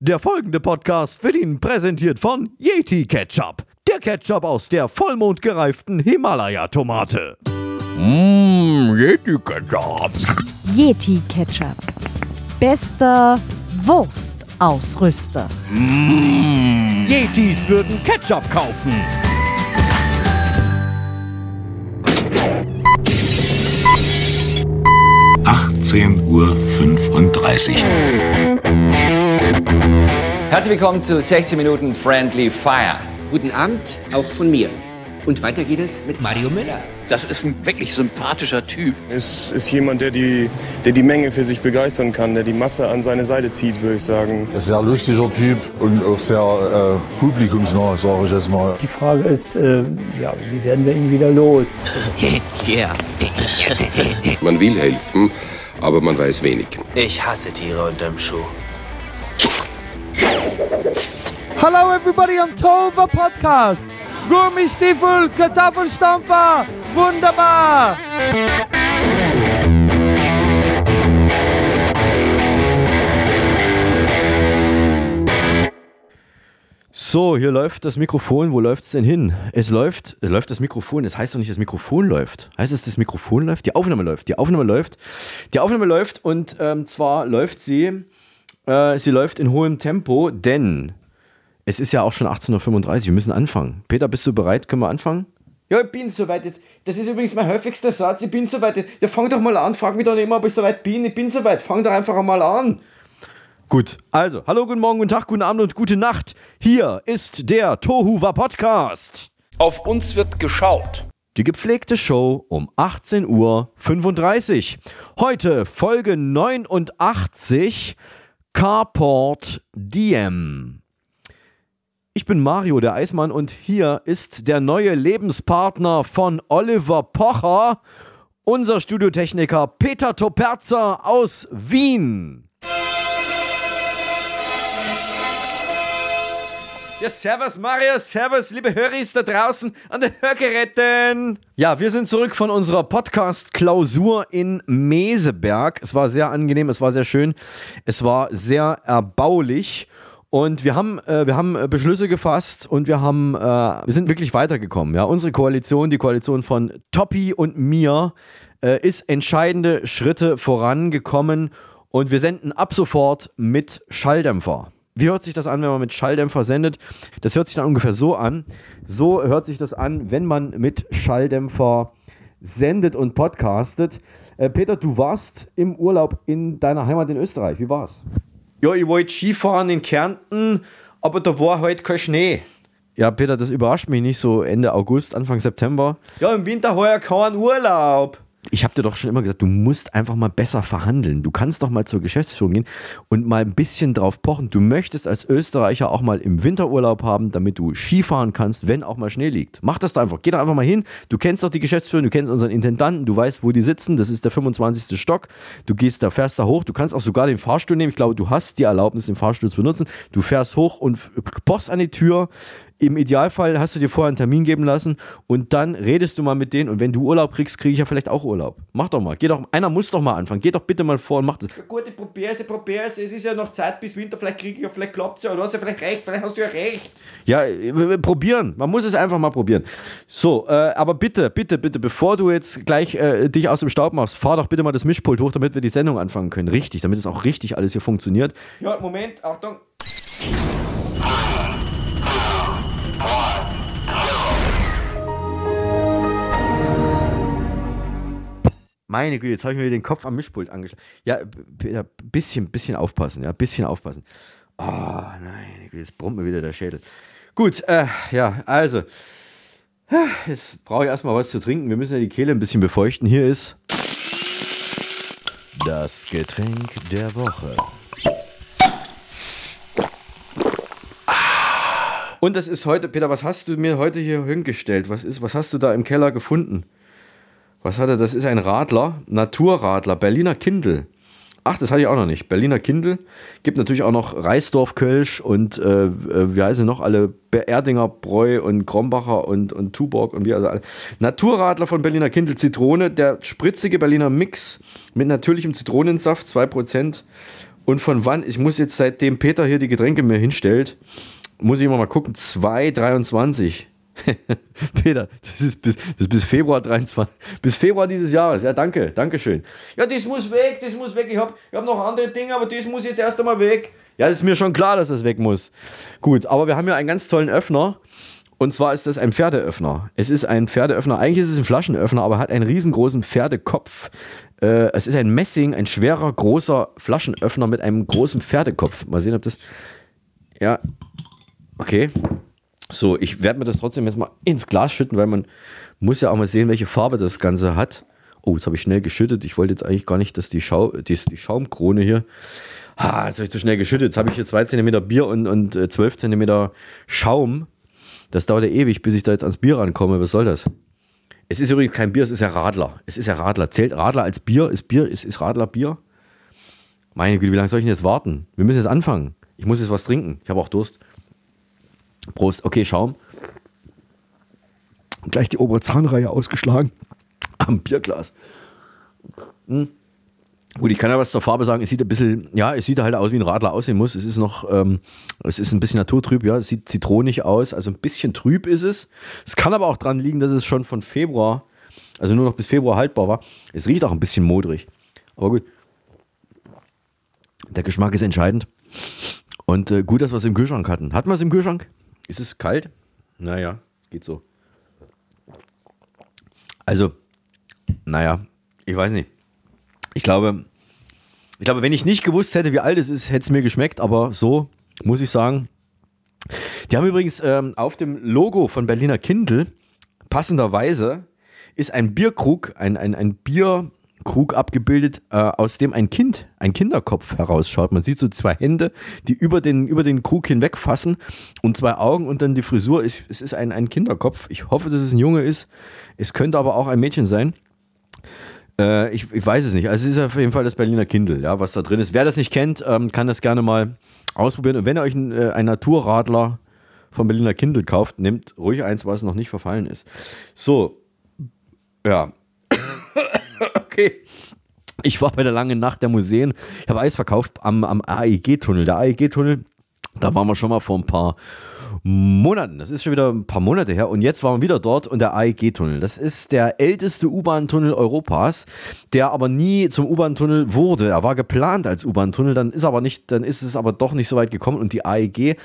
Der folgende Podcast wird Ihnen präsentiert von Yeti Ketchup. Der Ketchup aus der vollmondgereiften Himalaya-Tomate. Mmm, Yeti Ketchup. Yeti Ketchup. Bester Wurstausrüster. Yetis würden Ketchup kaufen. Uhr. 35. Herzlich willkommen zu 16 Minuten Friendly Fire. Guten Abend, auch von mir. Und weiter geht es mit Mario Müller. Das ist ein wirklich sympathischer Typ. Es ist jemand, der die, der die Menge für sich begeistern kann, der die Masse an seine Seite zieht, würde ich sagen. Ein sehr lustiger Typ und auch sehr äh, publikumsnah, sage ich jetzt mal. Die Frage ist, äh, ja, wie werden wir ihn wieder los? yeah. man will helfen, aber man weiß wenig. Ich hasse Tiere unterm Schuh. Hello everybody on Tova Podcast. Gummistiefel, Kartoffelstampfer, wunderbar. So, hier läuft das Mikrofon. Wo läuft es denn hin? Es läuft, es läuft das Mikrofon. Das heißt doch nicht, das Mikrofon läuft. Heißt es, das Mikrofon läuft? Die Aufnahme läuft. Die Aufnahme läuft. Die Aufnahme läuft und ähm, zwar läuft sie, äh, sie läuft in hohem Tempo, denn es ist ja auch schon 18.35 Uhr. Wir müssen anfangen. Peter, bist du bereit? Können wir anfangen? Ja, ich bin soweit. Jetzt, das ist übrigens mein häufigster Satz. Ich bin soweit. Ja, fang doch mal an. Frag mich doch nicht immer, ob ich soweit bin. Ich bin soweit. Fang doch einfach mal an. Gut, also, hallo, guten Morgen, guten Tag, guten Abend und gute Nacht. Hier ist der Tohuwa Podcast. Auf uns wird geschaut. Die gepflegte Show um 18.35 Uhr. Heute Folge 89 Carport Diem. Ich bin Mario, der Eismann, und hier ist der neue Lebenspartner von Oliver Pocher, unser Studiotechniker Peter Toperzer aus Wien. Ja, servus Mario, servus liebe Höris da draußen an den Hörgeräten. Ja, wir sind zurück von unserer Podcast-Klausur in Meseberg. Es war sehr angenehm, es war sehr schön, es war sehr erbaulich. Und wir haben, äh, wir haben äh, Beschlüsse gefasst und wir haben, äh, wir sind wirklich weitergekommen. Ja, unsere Koalition, die Koalition von Toppi und mir, äh, ist entscheidende Schritte vorangekommen und wir senden ab sofort mit Schalldämpfer. Wie hört sich das an, wenn man mit Schalldämpfer sendet? Das hört sich dann ungefähr so an. So hört sich das an, wenn man mit Schalldämpfer sendet und podcastet. Äh, Peter, du warst im Urlaub in deiner Heimat in Österreich. Wie war's? Ja, ich wollte Skifahren in Kärnten, aber da war halt kein Schnee. Ja, Peter, das überrascht mich nicht so Ende August, Anfang September. Ja, im Winter heuer kein Urlaub ich habe dir doch schon immer gesagt, du musst einfach mal besser verhandeln. Du kannst doch mal zur Geschäftsführung gehen und mal ein bisschen drauf pochen. Du möchtest als Österreicher auch mal im Winterurlaub haben, damit du Skifahren kannst, wenn auch mal Schnee liegt. Mach das doch einfach. Geh doch einfach mal hin. Du kennst doch die Geschäftsführung, du kennst unseren Intendanten, du weißt, wo die sitzen. Das ist der 25. Stock. Du gehst da, fährst da hoch. Du kannst auch sogar den Fahrstuhl nehmen. Ich glaube, du hast die Erlaubnis, den Fahrstuhl zu benutzen. Du fährst hoch und pochst an die Tür im Idealfall hast du dir vorher einen Termin geben lassen und dann redest du mal mit denen und wenn du Urlaub kriegst, kriege ich ja vielleicht auch Urlaub. Mach doch mal. Geh doch, einer muss doch mal anfangen. Geh doch bitte mal vor und mach das. Ja gut, ich probiere es, ich probiere es. Es ist ja noch Zeit bis Winter, vielleicht kriege ich ja, vielleicht klappt es ja. Du hast ja vielleicht recht, vielleicht hast du ja recht. Ja, äh, probieren. Man muss es einfach mal probieren. So, äh, aber bitte, bitte, bitte, bevor du jetzt gleich äh, dich aus dem Staub machst, fahr doch bitte mal das Mischpult hoch, damit wir die Sendung anfangen können. Richtig, damit es auch richtig alles hier funktioniert. Ja, Moment, Achtung. Meine Güte, jetzt habe ich mir den Kopf am Mischpult angeschlagen. Ja, Peter, bisschen, bisschen aufpassen, ja, bisschen aufpassen. Oh, nein, jetzt brummt mir wieder der Schädel. Gut, äh, ja, also. Jetzt brauche ich erstmal was zu trinken. Wir müssen ja die Kehle ein bisschen befeuchten. Hier ist das Getränk der Woche. Und das ist heute, Peter, was hast du mir heute hier hingestellt? Was ist, was hast du da im Keller gefunden? Was hat er? Das ist ein Radler, Naturradler, Berliner Kindl. Ach, das hatte ich auch noch nicht. Berliner Kindl. Gibt natürlich auch noch Reisdorf Kölsch und äh, äh wie heißen noch alle? Erdinger Bräu und Krombacher und, und Tuborg und wie also alle. Naturradler von Berliner Kindl Zitrone, der spritzige Berliner Mix mit natürlichem Zitronensaft, 2%. Und von wann, ich muss jetzt seitdem Peter hier die Getränke mir hinstellt, muss ich immer mal gucken, 2,23. Peter, das ist bis, das ist bis Februar 23, bis Februar dieses Jahres. Ja, danke, danke schön. Ja, das muss weg, das muss weg. Ich habe ich hab noch andere Dinge, aber das muss jetzt erst einmal weg. Ja, ist mir schon klar, dass das weg muss. Gut, aber wir haben ja einen ganz tollen Öffner. Und zwar ist das ein Pferdeöffner. Es ist ein Pferdeöffner. Eigentlich ist es ein Flaschenöffner, aber hat einen riesengroßen Pferdekopf. Äh, es ist ein Messing, ein schwerer, großer Flaschenöffner mit einem großen Pferdekopf. Mal sehen, ob das. Ja. Okay. So, ich werde mir das trotzdem jetzt mal ins Glas schütten, weil man muss ja auch mal sehen, welche Farbe das Ganze hat. Oh, jetzt habe ich schnell geschüttet. Ich wollte jetzt eigentlich gar nicht, dass die, Schau die, die Schaumkrone hier. Ha, jetzt habe ich zu schnell geschüttet. Jetzt habe ich hier 2 cm Bier und, und 12 cm Schaum. Das dauert ja ewig, bis ich da jetzt ans Bier rankomme. Was soll das? Es ist übrigens kein Bier, es ist ja Radler. Es ist ja Radler. Zählt Radler als Bier? Ist Bier, ist, ist Radler Bier? Meine Güte, wie lange soll ich denn jetzt warten? Wir müssen jetzt anfangen. Ich muss jetzt was trinken. Ich habe auch Durst. Prost. Okay, Schaum. Gleich die obere Zahnreihe ausgeschlagen. Am Bierglas. Hm. Gut, ich kann ja was zur Farbe sagen. Es sieht ein bisschen, ja, es sieht halt aus, wie ein Radler aussehen muss. Es ist noch, ähm, es ist ein bisschen naturtrüb, ja. Es sieht zitronig aus. Also ein bisschen trüb ist es. Es kann aber auch dran liegen, dass es schon von Februar, also nur noch bis Februar haltbar war. Es riecht auch ein bisschen modrig. Aber gut. Der Geschmack ist entscheidend. Und äh, gut, dass wir es im Kühlschrank hatten. Hatten wir es im Kühlschrank? Ist es kalt? Naja, geht so. Also, naja, ich weiß nicht. Ich glaube, ich glaube, wenn ich nicht gewusst hätte, wie alt es ist, hätte es mir geschmeckt, aber so muss ich sagen. Die haben übrigens ähm, auf dem Logo von Berliner Kindle passenderweise ist ein Bierkrug, ein, ein, ein Bierkrug abgebildet, äh, aus dem ein Kind, ein Kinderkopf herausschaut. Man sieht so zwei Hände, die über den, über den Krug hinweg fassen und zwei Augen und dann die Frisur. Ich, es ist ein, ein Kinderkopf. Ich hoffe, dass es ein Junge ist. Es könnte aber auch ein Mädchen sein. Äh, ich, ich, weiß es nicht. Also es ist auf jeden Fall das Berliner Kindle, ja, was da drin ist. Wer das nicht kennt, ähm, kann das gerne mal ausprobieren. Und wenn ihr euch einen, äh, einen Naturradler vom Berliner Kindle kauft, nehmt ruhig eins, was noch nicht verfallen ist. So, ja. Okay. Ich war bei der langen Nacht der Museen. Ich habe Eis verkauft am, am AEG-Tunnel. Der AEG-Tunnel, da waren wir schon mal vor ein paar Monaten. Das ist schon wieder ein paar Monate her. Und jetzt waren wir wieder dort und der AEG-Tunnel. Das ist der älteste U-Bahn-Tunnel Europas, der aber nie zum U-Bahn-Tunnel wurde. Er war geplant als U-Bahn-Tunnel, dann ist aber nicht, dann ist es aber doch nicht so weit gekommen. Und die AEG,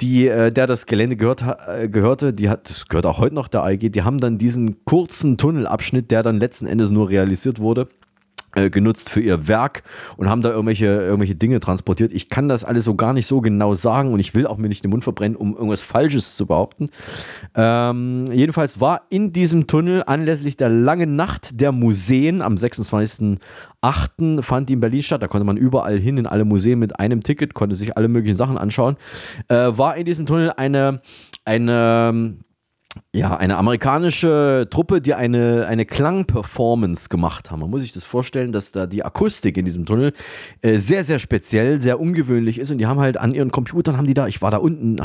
die, äh, der das Gelände gehört, äh, gehörte, die hat, das gehört auch heute noch der AEG, die haben dann diesen kurzen Tunnelabschnitt, der dann letzten Endes nur realisiert wurde genutzt für ihr Werk und haben da irgendwelche, irgendwelche Dinge transportiert. Ich kann das alles so gar nicht so genau sagen und ich will auch mir nicht den Mund verbrennen, um irgendwas Falsches zu behaupten. Ähm, jedenfalls war in diesem Tunnel anlässlich der langen Nacht der Museen am 26.08. fand die in Berlin statt. Da konnte man überall hin in alle Museen mit einem Ticket, konnte sich alle möglichen Sachen anschauen. Äh, war in diesem Tunnel eine, eine ja, eine amerikanische Truppe, die eine, eine Klangperformance gemacht haben. Man muss sich das vorstellen, dass da die Akustik in diesem Tunnel äh, sehr, sehr speziell, sehr ungewöhnlich ist. Und die haben halt an ihren Computern, haben die da, ich war da unten,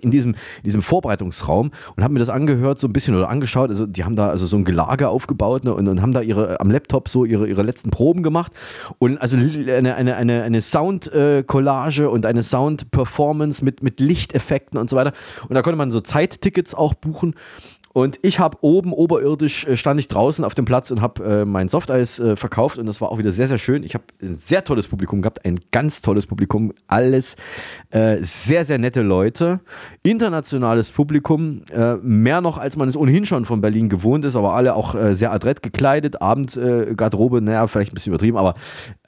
in, diesem, in diesem Vorbereitungsraum und haben mir das angehört, so ein bisschen oder angeschaut. Also die haben da also so ein Gelage aufgebaut ne, und, und haben da ihre am Laptop so ihre, ihre letzten Proben gemacht. Und also eine, eine, eine, eine Sound-Collage äh, und eine Sound-Performance mit, mit Lichteffekten und so weiter. Und da konnte man so Zeittickets auch buchen. Und ich habe oben, oberirdisch, äh, stand ich draußen auf dem Platz und habe äh, mein Softeis äh, verkauft. Und das war auch wieder sehr, sehr schön. Ich habe ein sehr tolles Publikum gehabt, ein ganz tolles Publikum, alles äh, sehr, sehr nette Leute, internationales Publikum, äh, mehr noch, als man es ohnehin schon von Berlin gewohnt ist, aber alle auch äh, sehr adrett gekleidet, Abendgarderobe, naja, vielleicht ein bisschen übertrieben, aber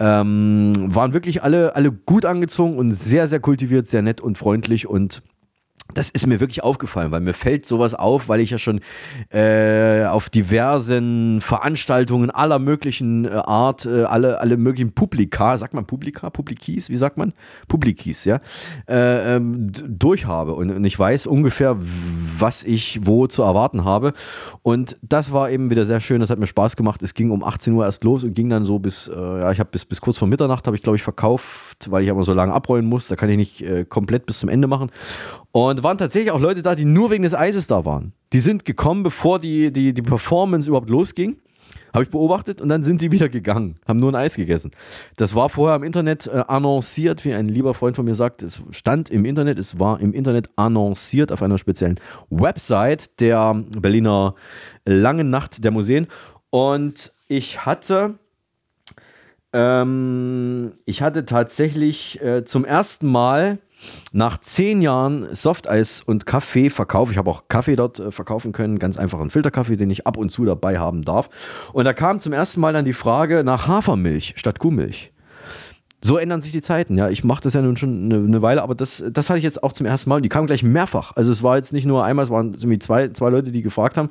ähm, waren wirklich alle, alle gut angezogen und sehr, sehr kultiviert, sehr nett und freundlich und das ist mir wirklich aufgefallen, weil mir fällt sowas auf, weil ich ja schon äh, auf diversen Veranstaltungen aller möglichen äh, Art, äh, alle, alle möglichen Publika, sagt man Publika, Publikis, wie sagt man? Publikis, ja, äh, ähm, durchhabe und, und ich weiß ungefähr, was ich wo zu erwarten habe. Und das war eben wieder sehr schön, das hat mir Spaß gemacht. Es ging um 18 Uhr erst los und ging dann so bis, äh, ja, ich habe bis, bis kurz vor Mitternacht, habe ich glaube ich verkauft, weil ich aber so lange abrollen muss, da kann ich nicht äh, komplett bis zum Ende machen. Und waren tatsächlich auch Leute da, die nur wegen des Eises da waren. Die sind gekommen, bevor die, die, die Performance überhaupt losging. Habe ich beobachtet und dann sind die wieder gegangen, haben nur ein Eis gegessen. Das war vorher im Internet äh, annonciert, wie ein lieber Freund von mir sagt. Es stand im Internet, es war im Internet annonciert auf einer speziellen Website der Berliner Langen Nacht der Museen. Und ich hatte, ähm, ich hatte tatsächlich äh, zum ersten Mal nach zehn Jahren Softeis und Kaffeeverkauf, ich habe auch Kaffee dort äh, verkaufen können, ganz einfachen Filterkaffee, den ich ab und zu dabei haben darf. Und da kam zum ersten Mal dann die Frage nach Hafermilch statt Kuhmilch. So ändern sich die Zeiten, ja. Ich mache das ja nun schon eine, eine, Weile, aber das, das hatte ich jetzt auch zum ersten Mal. Die kamen gleich mehrfach. Also es war jetzt nicht nur einmal, es waren irgendwie zwei, zwei Leute, die gefragt haben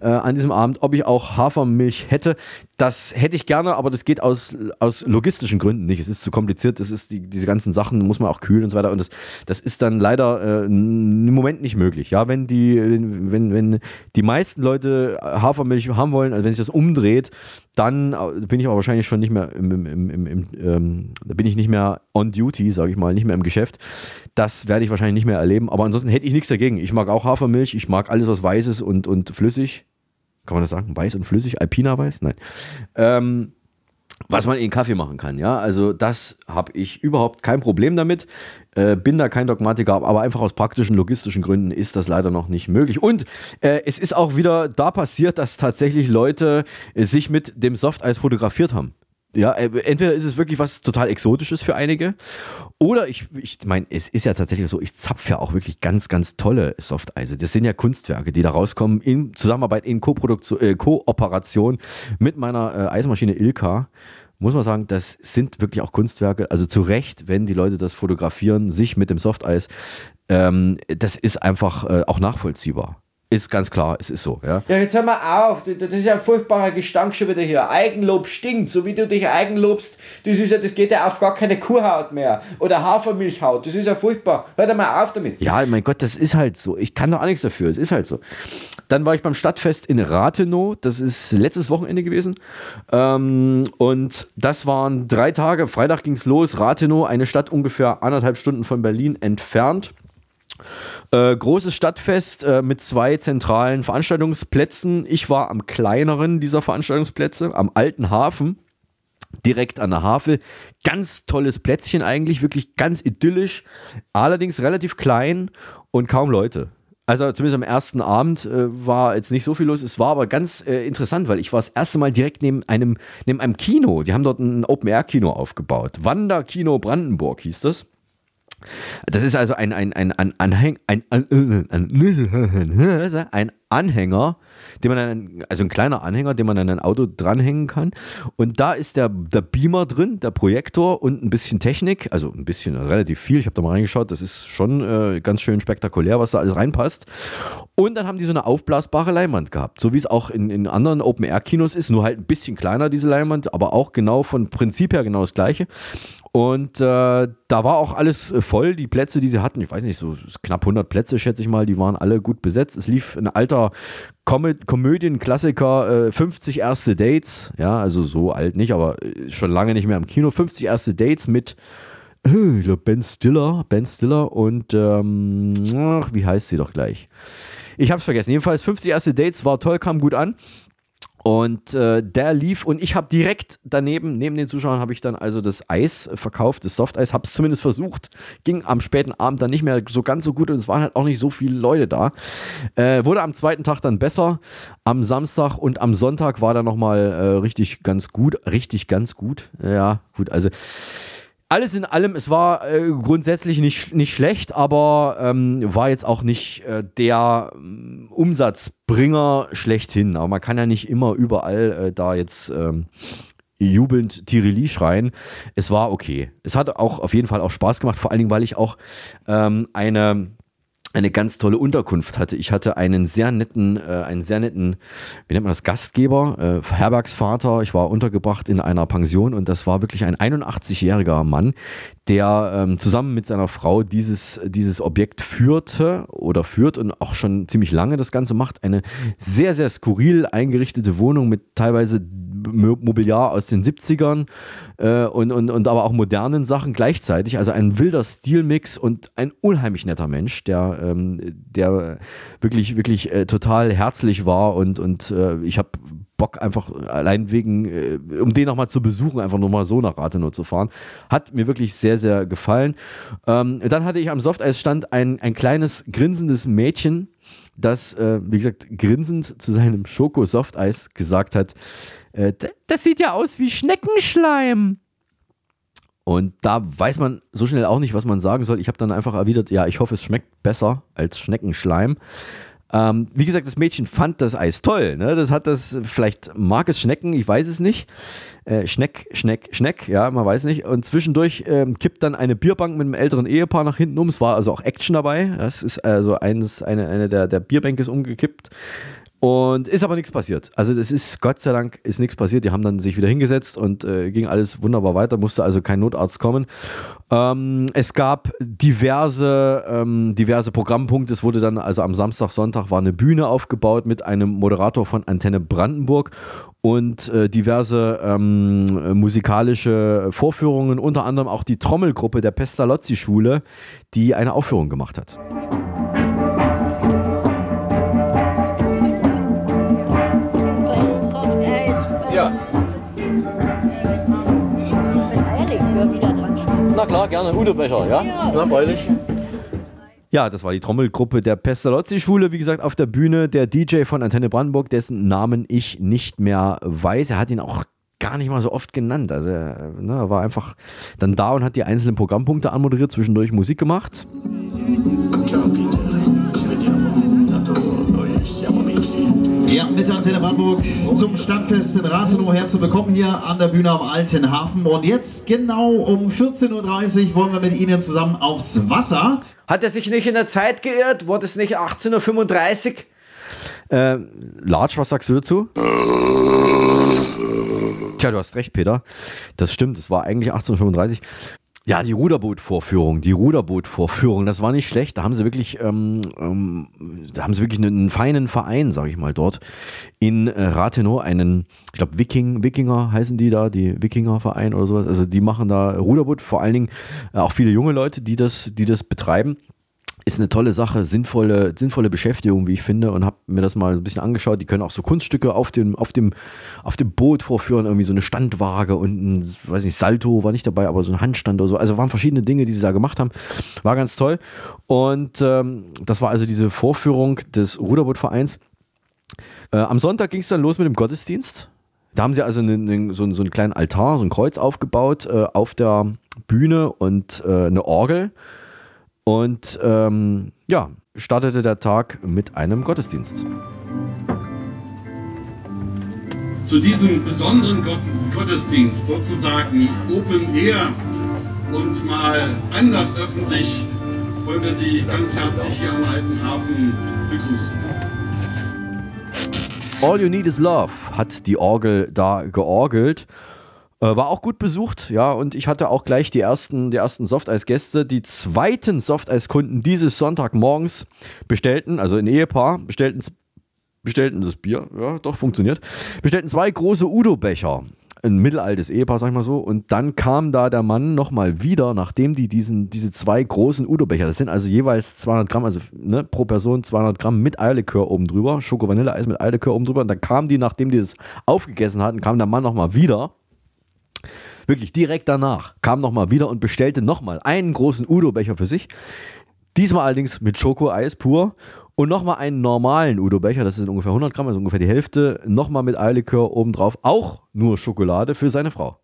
äh, an diesem Abend, ob ich auch Hafermilch hätte. Das hätte ich gerne, aber das geht aus, aus logistischen Gründen nicht. Es ist zu kompliziert, das ist die, diese ganzen Sachen, muss man auch kühlen und so weiter. Und das, das ist dann leider äh, im Moment nicht möglich. Ja, wenn die, wenn, wenn die meisten Leute Hafermilch haben wollen, also wenn sich das umdreht, dann äh, bin ich aber wahrscheinlich schon nicht mehr im, im, im, im ähm, bin ich nicht mehr on duty, sage ich mal, nicht mehr im Geschäft. Das werde ich wahrscheinlich nicht mehr erleben. Aber ansonsten hätte ich nichts dagegen. Ich mag auch Hafermilch, ich mag alles, was weiß ist und, und flüssig. Kann man das sagen? Weiß und flüssig? Alpina weiß? Nein. Ähm, was man in Kaffee machen kann, ja. Also das habe ich überhaupt kein Problem damit. Äh, bin da kein Dogmatiker, aber einfach aus praktischen, logistischen Gründen ist das leider noch nicht möglich. Und äh, es ist auch wieder da passiert, dass tatsächlich Leute äh, sich mit dem Softeis fotografiert haben. Ja, äh, entweder ist es wirklich was total Exotisches für einige, oder ich, ich meine, es ist ja tatsächlich so, ich zapfe ja auch wirklich ganz, ganz tolle Softeise. Das sind ja Kunstwerke, die da rauskommen in Zusammenarbeit, in Koproduktion, äh, Kooperation mit meiner äh, Eismaschine Ilka. Muss man sagen, das sind wirklich auch Kunstwerke. Also zu Recht, wenn die Leute das fotografieren, sich mit dem Softeis, ähm, das ist einfach äh, auch nachvollziehbar. Ist ganz klar, es ist so, ja. Ja, jetzt hör mal auf, das ist ja ein furchtbarer Gestank schon wieder hier. Eigenlob stinkt, so wie du dich eigenlobst, das ist ja, das geht ja auf gar keine Kuhhaut mehr. Oder Hafermilchhaut, das ist ja furchtbar. Hör doch mal auf damit. Ja, mein Gott, das ist halt so. Ich kann doch auch nichts dafür, es ist halt so. Dann war ich beim Stadtfest in Rathenow, das ist letztes Wochenende gewesen. Ähm, und das waren drei Tage, Freitag ging es los, Rathenow, eine Stadt ungefähr anderthalb Stunden von Berlin entfernt. Äh, großes Stadtfest äh, mit zwei zentralen Veranstaltungsplätzen. Ich war am kleineren dieser Veranstaltungsplätze, am Alten Hafen, direkt an der Havel. Ganz tolles Plätzchen eigentlich, wirklich ganz idyllisch, allerdings relativ klein und kaum Leute. Also zumindest am ersten Abend äh, war jetzt nicht so viel los. Es war aber ganz äh, interessant, weil ich war das erste Mal direkt neben einem, neben einem Kino. Die haben dort ein Open-Air-Kino aufgebaut. Wanderkino Brandenburg hieß das. Das ist also ein, ein, ein, ein, Anhäng, ein, ein, ein Anhänger, den man dann, also ein kleiner Anhänger, den man an ein Auto dranhängen kann. Und da ist der, der Beamer drin, der Projektor und ein bisschen Technik, also ein bisschen, relativ viel. Ich habe da mal reingeschaut, das ist schon äh, ganz schön spektakulär, was da alles reinpasst. Und dann haben die so eine aufblasbare Leinwand gehabt, so wie es auch in, in anderen Open-Air-Kinos ist, nur halt ein bisschen kleiner, diese Leinwand, aber auch genau von Prinzip her genau das gleiche. Und äh, da war auch alles äh, voll, die Plätze, die sie hatten, ich weiß nicht, so knapp 100 Plätze, schätze ich mal, die waren alle gut besetzt. Es lief ein alter Komö Komödienklassiker, äh, 50 erste Dates, ja, also so alt nicht, aber äh, schon lange nicht mehr im Kino. 50 erste Dates mit äh, Ben Stiller, Ben Stiller und ähm, ach, wie heißt sie doch gleich? Ich hab's vergessen. Jedenfalls 50 erste Dates war toll, kam gut an. Und äh, der lief und ich habe direkt daneben, neben den Zuschauern, habe ich dann also das Eis verkauft, das Softeis, habe es zumindest versucht. Ging am späten Abend dann nicht mehr so ganz so gut und es waren halt auch nicht so viele Leute da. Äh, wurde am zweiten Tag dann besser. Am Samstag und am Sonntag war dann nochmal äh, richtig ganz gut. Richtig ganz gut. Ja, gut, also alles in allem, es war äh, grundsätzlich nicht, nicht schlecht, aber ähm, war jetzt auch nicht äh, der ähm, Umsatzbringer schlechthin. Aber man kann ja nicht immer überall äh, da jetzt ähm, jubelnd Tirili schreien. Es war okay. Es hat auch auf jeden Fall auch Spaß gemacht, vor allen Dingen, weil ich auch ähm, eine eine ganz tolle Unterkunft hatte. Ich hatte einen sehr netten, äh, einen sehr netten, wie nennt man das, Gastgeber, äh, Herbergsvater. Ich war untergebracht in einer Pension und das war wirklich ein 81-jähriger Mann, der ähm, zusammen mit seiner Frau dieses, dieses Objekt führte oder führt und auch schon ziemlich lange das Ganze macht. Eine sehr, sehr skurril eingerichtete Wohnung mit teilweise Mobiliar aus den 70ern äh, und, und, und aber auch modernen Sachen gleichzeitig. Also ein wilder Stilmix und ein unheimlich netter Mensch, der, ähm, der wirklich, wirklich äh, total herzlich war und, und äh, ich habe Bock einfach allein wegen, äh, um den nochmal zu besuchen, einfach nochmal so nach Rathenow zu fahren. Hat mir wirklich sehr, sehr gefallen. Ähm, dann hatte ich am Softeisstand ein, ein kleines grinsendes Mädchen, das, äh, wie gesagt, grinsend zu seinem Schoko-Softeis gesagt hat, äh, das sieht ja aus wie Schneckenschleim. Und da weiß man so schnell auch nicht, was man sagen soll. Ich habe dann einfach erwidert, ja, ich hoffe, es schmeckt besser als Schneckenschleim. Ähm, wie gesagt, das Mädchen fand das Eis toll. Ne? Das hat das, vielleicht mag es Schnecken, ich weiß es nicht. Äh, Schneck, Schneck, Schneck, ja, man weiß nicht. Und zwischendurch ähm, kippt dann eine Bierbank mit einem älteren Ehepaar nach hinten um. Es war also auch Action dabei. Das ist also eines, eine, eine der, der Bierbänke ist umgekippt. Und ist aber nichts passiert. Also es ist, Gott sei Dank, ist nichts passiert. Die haben dann sich wieder hingesetzt und äh, ging alles wunderbar weiter, musste also kein Notarzt kommen. Ähm, es gab diverse, ähm, diverse Programmpunkte. Es wurde dann, also am Samstag, Sonntag war eine Bühne aufgebaut mit einem Moderator von Antenne Brandenburg und äh, diverse ähm, musikalische Vorführungen, unter anderem auch die Trommelgruppe der Pestalozzi-Schule, die eine Aufführung gemacht hat. Gerne. Udo-Becher, ja? ja Na, freilich. Ja, das war die Trommelgruppe der Pestalozzi-Schule, wie gesagt, auf der Bühne. Der DJ von Antenne Brandenburg, dessen Namen ich nicht mehr weiß. Er hat ihn auch gar nicht mal so oft genannt. Also er ne, war einfach dann da und hat die einzelnen Programmpunkte anmoderiert, zwischendurch Musik gemacht. Ja, mit Antenne Brandenburg zum Stadtfest in Rathenow. Herzlich willkommen hier an der Bühne am Alten Hafen. Und jetzt genau um 14.30 Uhr wollen wir mit Ihnen zusammen aufs Wasser. Hat er sich nicht in der Zeit geirrt? Wurde es nicht 18.35 Uhr? Äh, Large, was sagst du dazu? Tja, du hast recht, Peter. Das stimmt, es war eigentlich 1835. Ja, die Ruderbootvorführung, die Ruderbootvorführung, das war nicht schlecht. Da haben sie wirklich, ähm, ähm, da haben sie wirklich einen, einen feinen Verein, sage ich mal, dort in äh, Rathenow, einen, ich glaube, Viking, Wikinger heißen die da, die Wikingerverein oder sowas. Also die machen da Ruderboot, vor allen Dingen äh, auch viele junge Leute, die das, die das betreiben ist eine tolle Sache, sinnvolle, sinnvolle Beschäftigung, wie ich finde, und habe mir das mal ein bisschen angeschaut. Die können auch so Kunststücke auf dem, auf dem, auf dem Boot vorführen, irgendwie so eine Standwaage und ein, weiß nicht, Salto war nicht dabei, aber so ein Handstand oder so. Also waren verschiedene Dinge, die sie da gemacht haben. War ganz toll. Und ähm, das war also diese Vorführung des Ruderbootvereins. Äh, am Sonntag ging es dann los mit dem Gottesdienst. Da haben sie also eine, eine, so, einen, so, einen kleinen Altar, so ein Kreuz aufgebaut äh, auf der Bühne und äh, eine Orgel. Und ähm, ja, startete der Tag mit einem Gottesdienst. Zu diesem besonderen Gottesdienst, sozusagen Open Air und mal anders öffentlich, wollen wir Sie ganz herzlich hier am Alten Hafen begrüßen. All You Need Is Love hat die Orgel da georgelt. Äh, war auch gut besucht, ja, und ich hatte auch gleich die ersten, die ersten Softeis-Gäste. Die zweiten Softeis-Kunden dieses Sonntagmorgens bestellten, also ein Ehepaar, bestellten, bestellten das Bier, ja, doch, funktioniert, bestellten zwei große Udo-Becher. Ein mittelaltes Ehepaar, sag ich mal so. Und dann kam da der Mann nochmal wieder, nachdem die diesen, diese zwei großen Udo-Becher, das sind also jeweils 200 Gramm, also ne, pro Person 200 Gramm mit Eierlikör oben drüber, Schoko-Vanille-Eis mit Eierlikör oben drüber. Und dann kam die, nachdem die das aufgegessen hatten, kam der Mann nochmal wieder Wirklich direkt danach kam nochmal wieder und bestellte nochmal einen großen Udo-Becher für sich. Diesmal allerdings mit Schokoeis pur und nochmal einen normalen Udo-Becher, das sind ungefähr 100 Gramm, also ungefähr die Hälfte, nochmal mit Eierlikör obendrauf, auch nur Schokolade für seine Frau.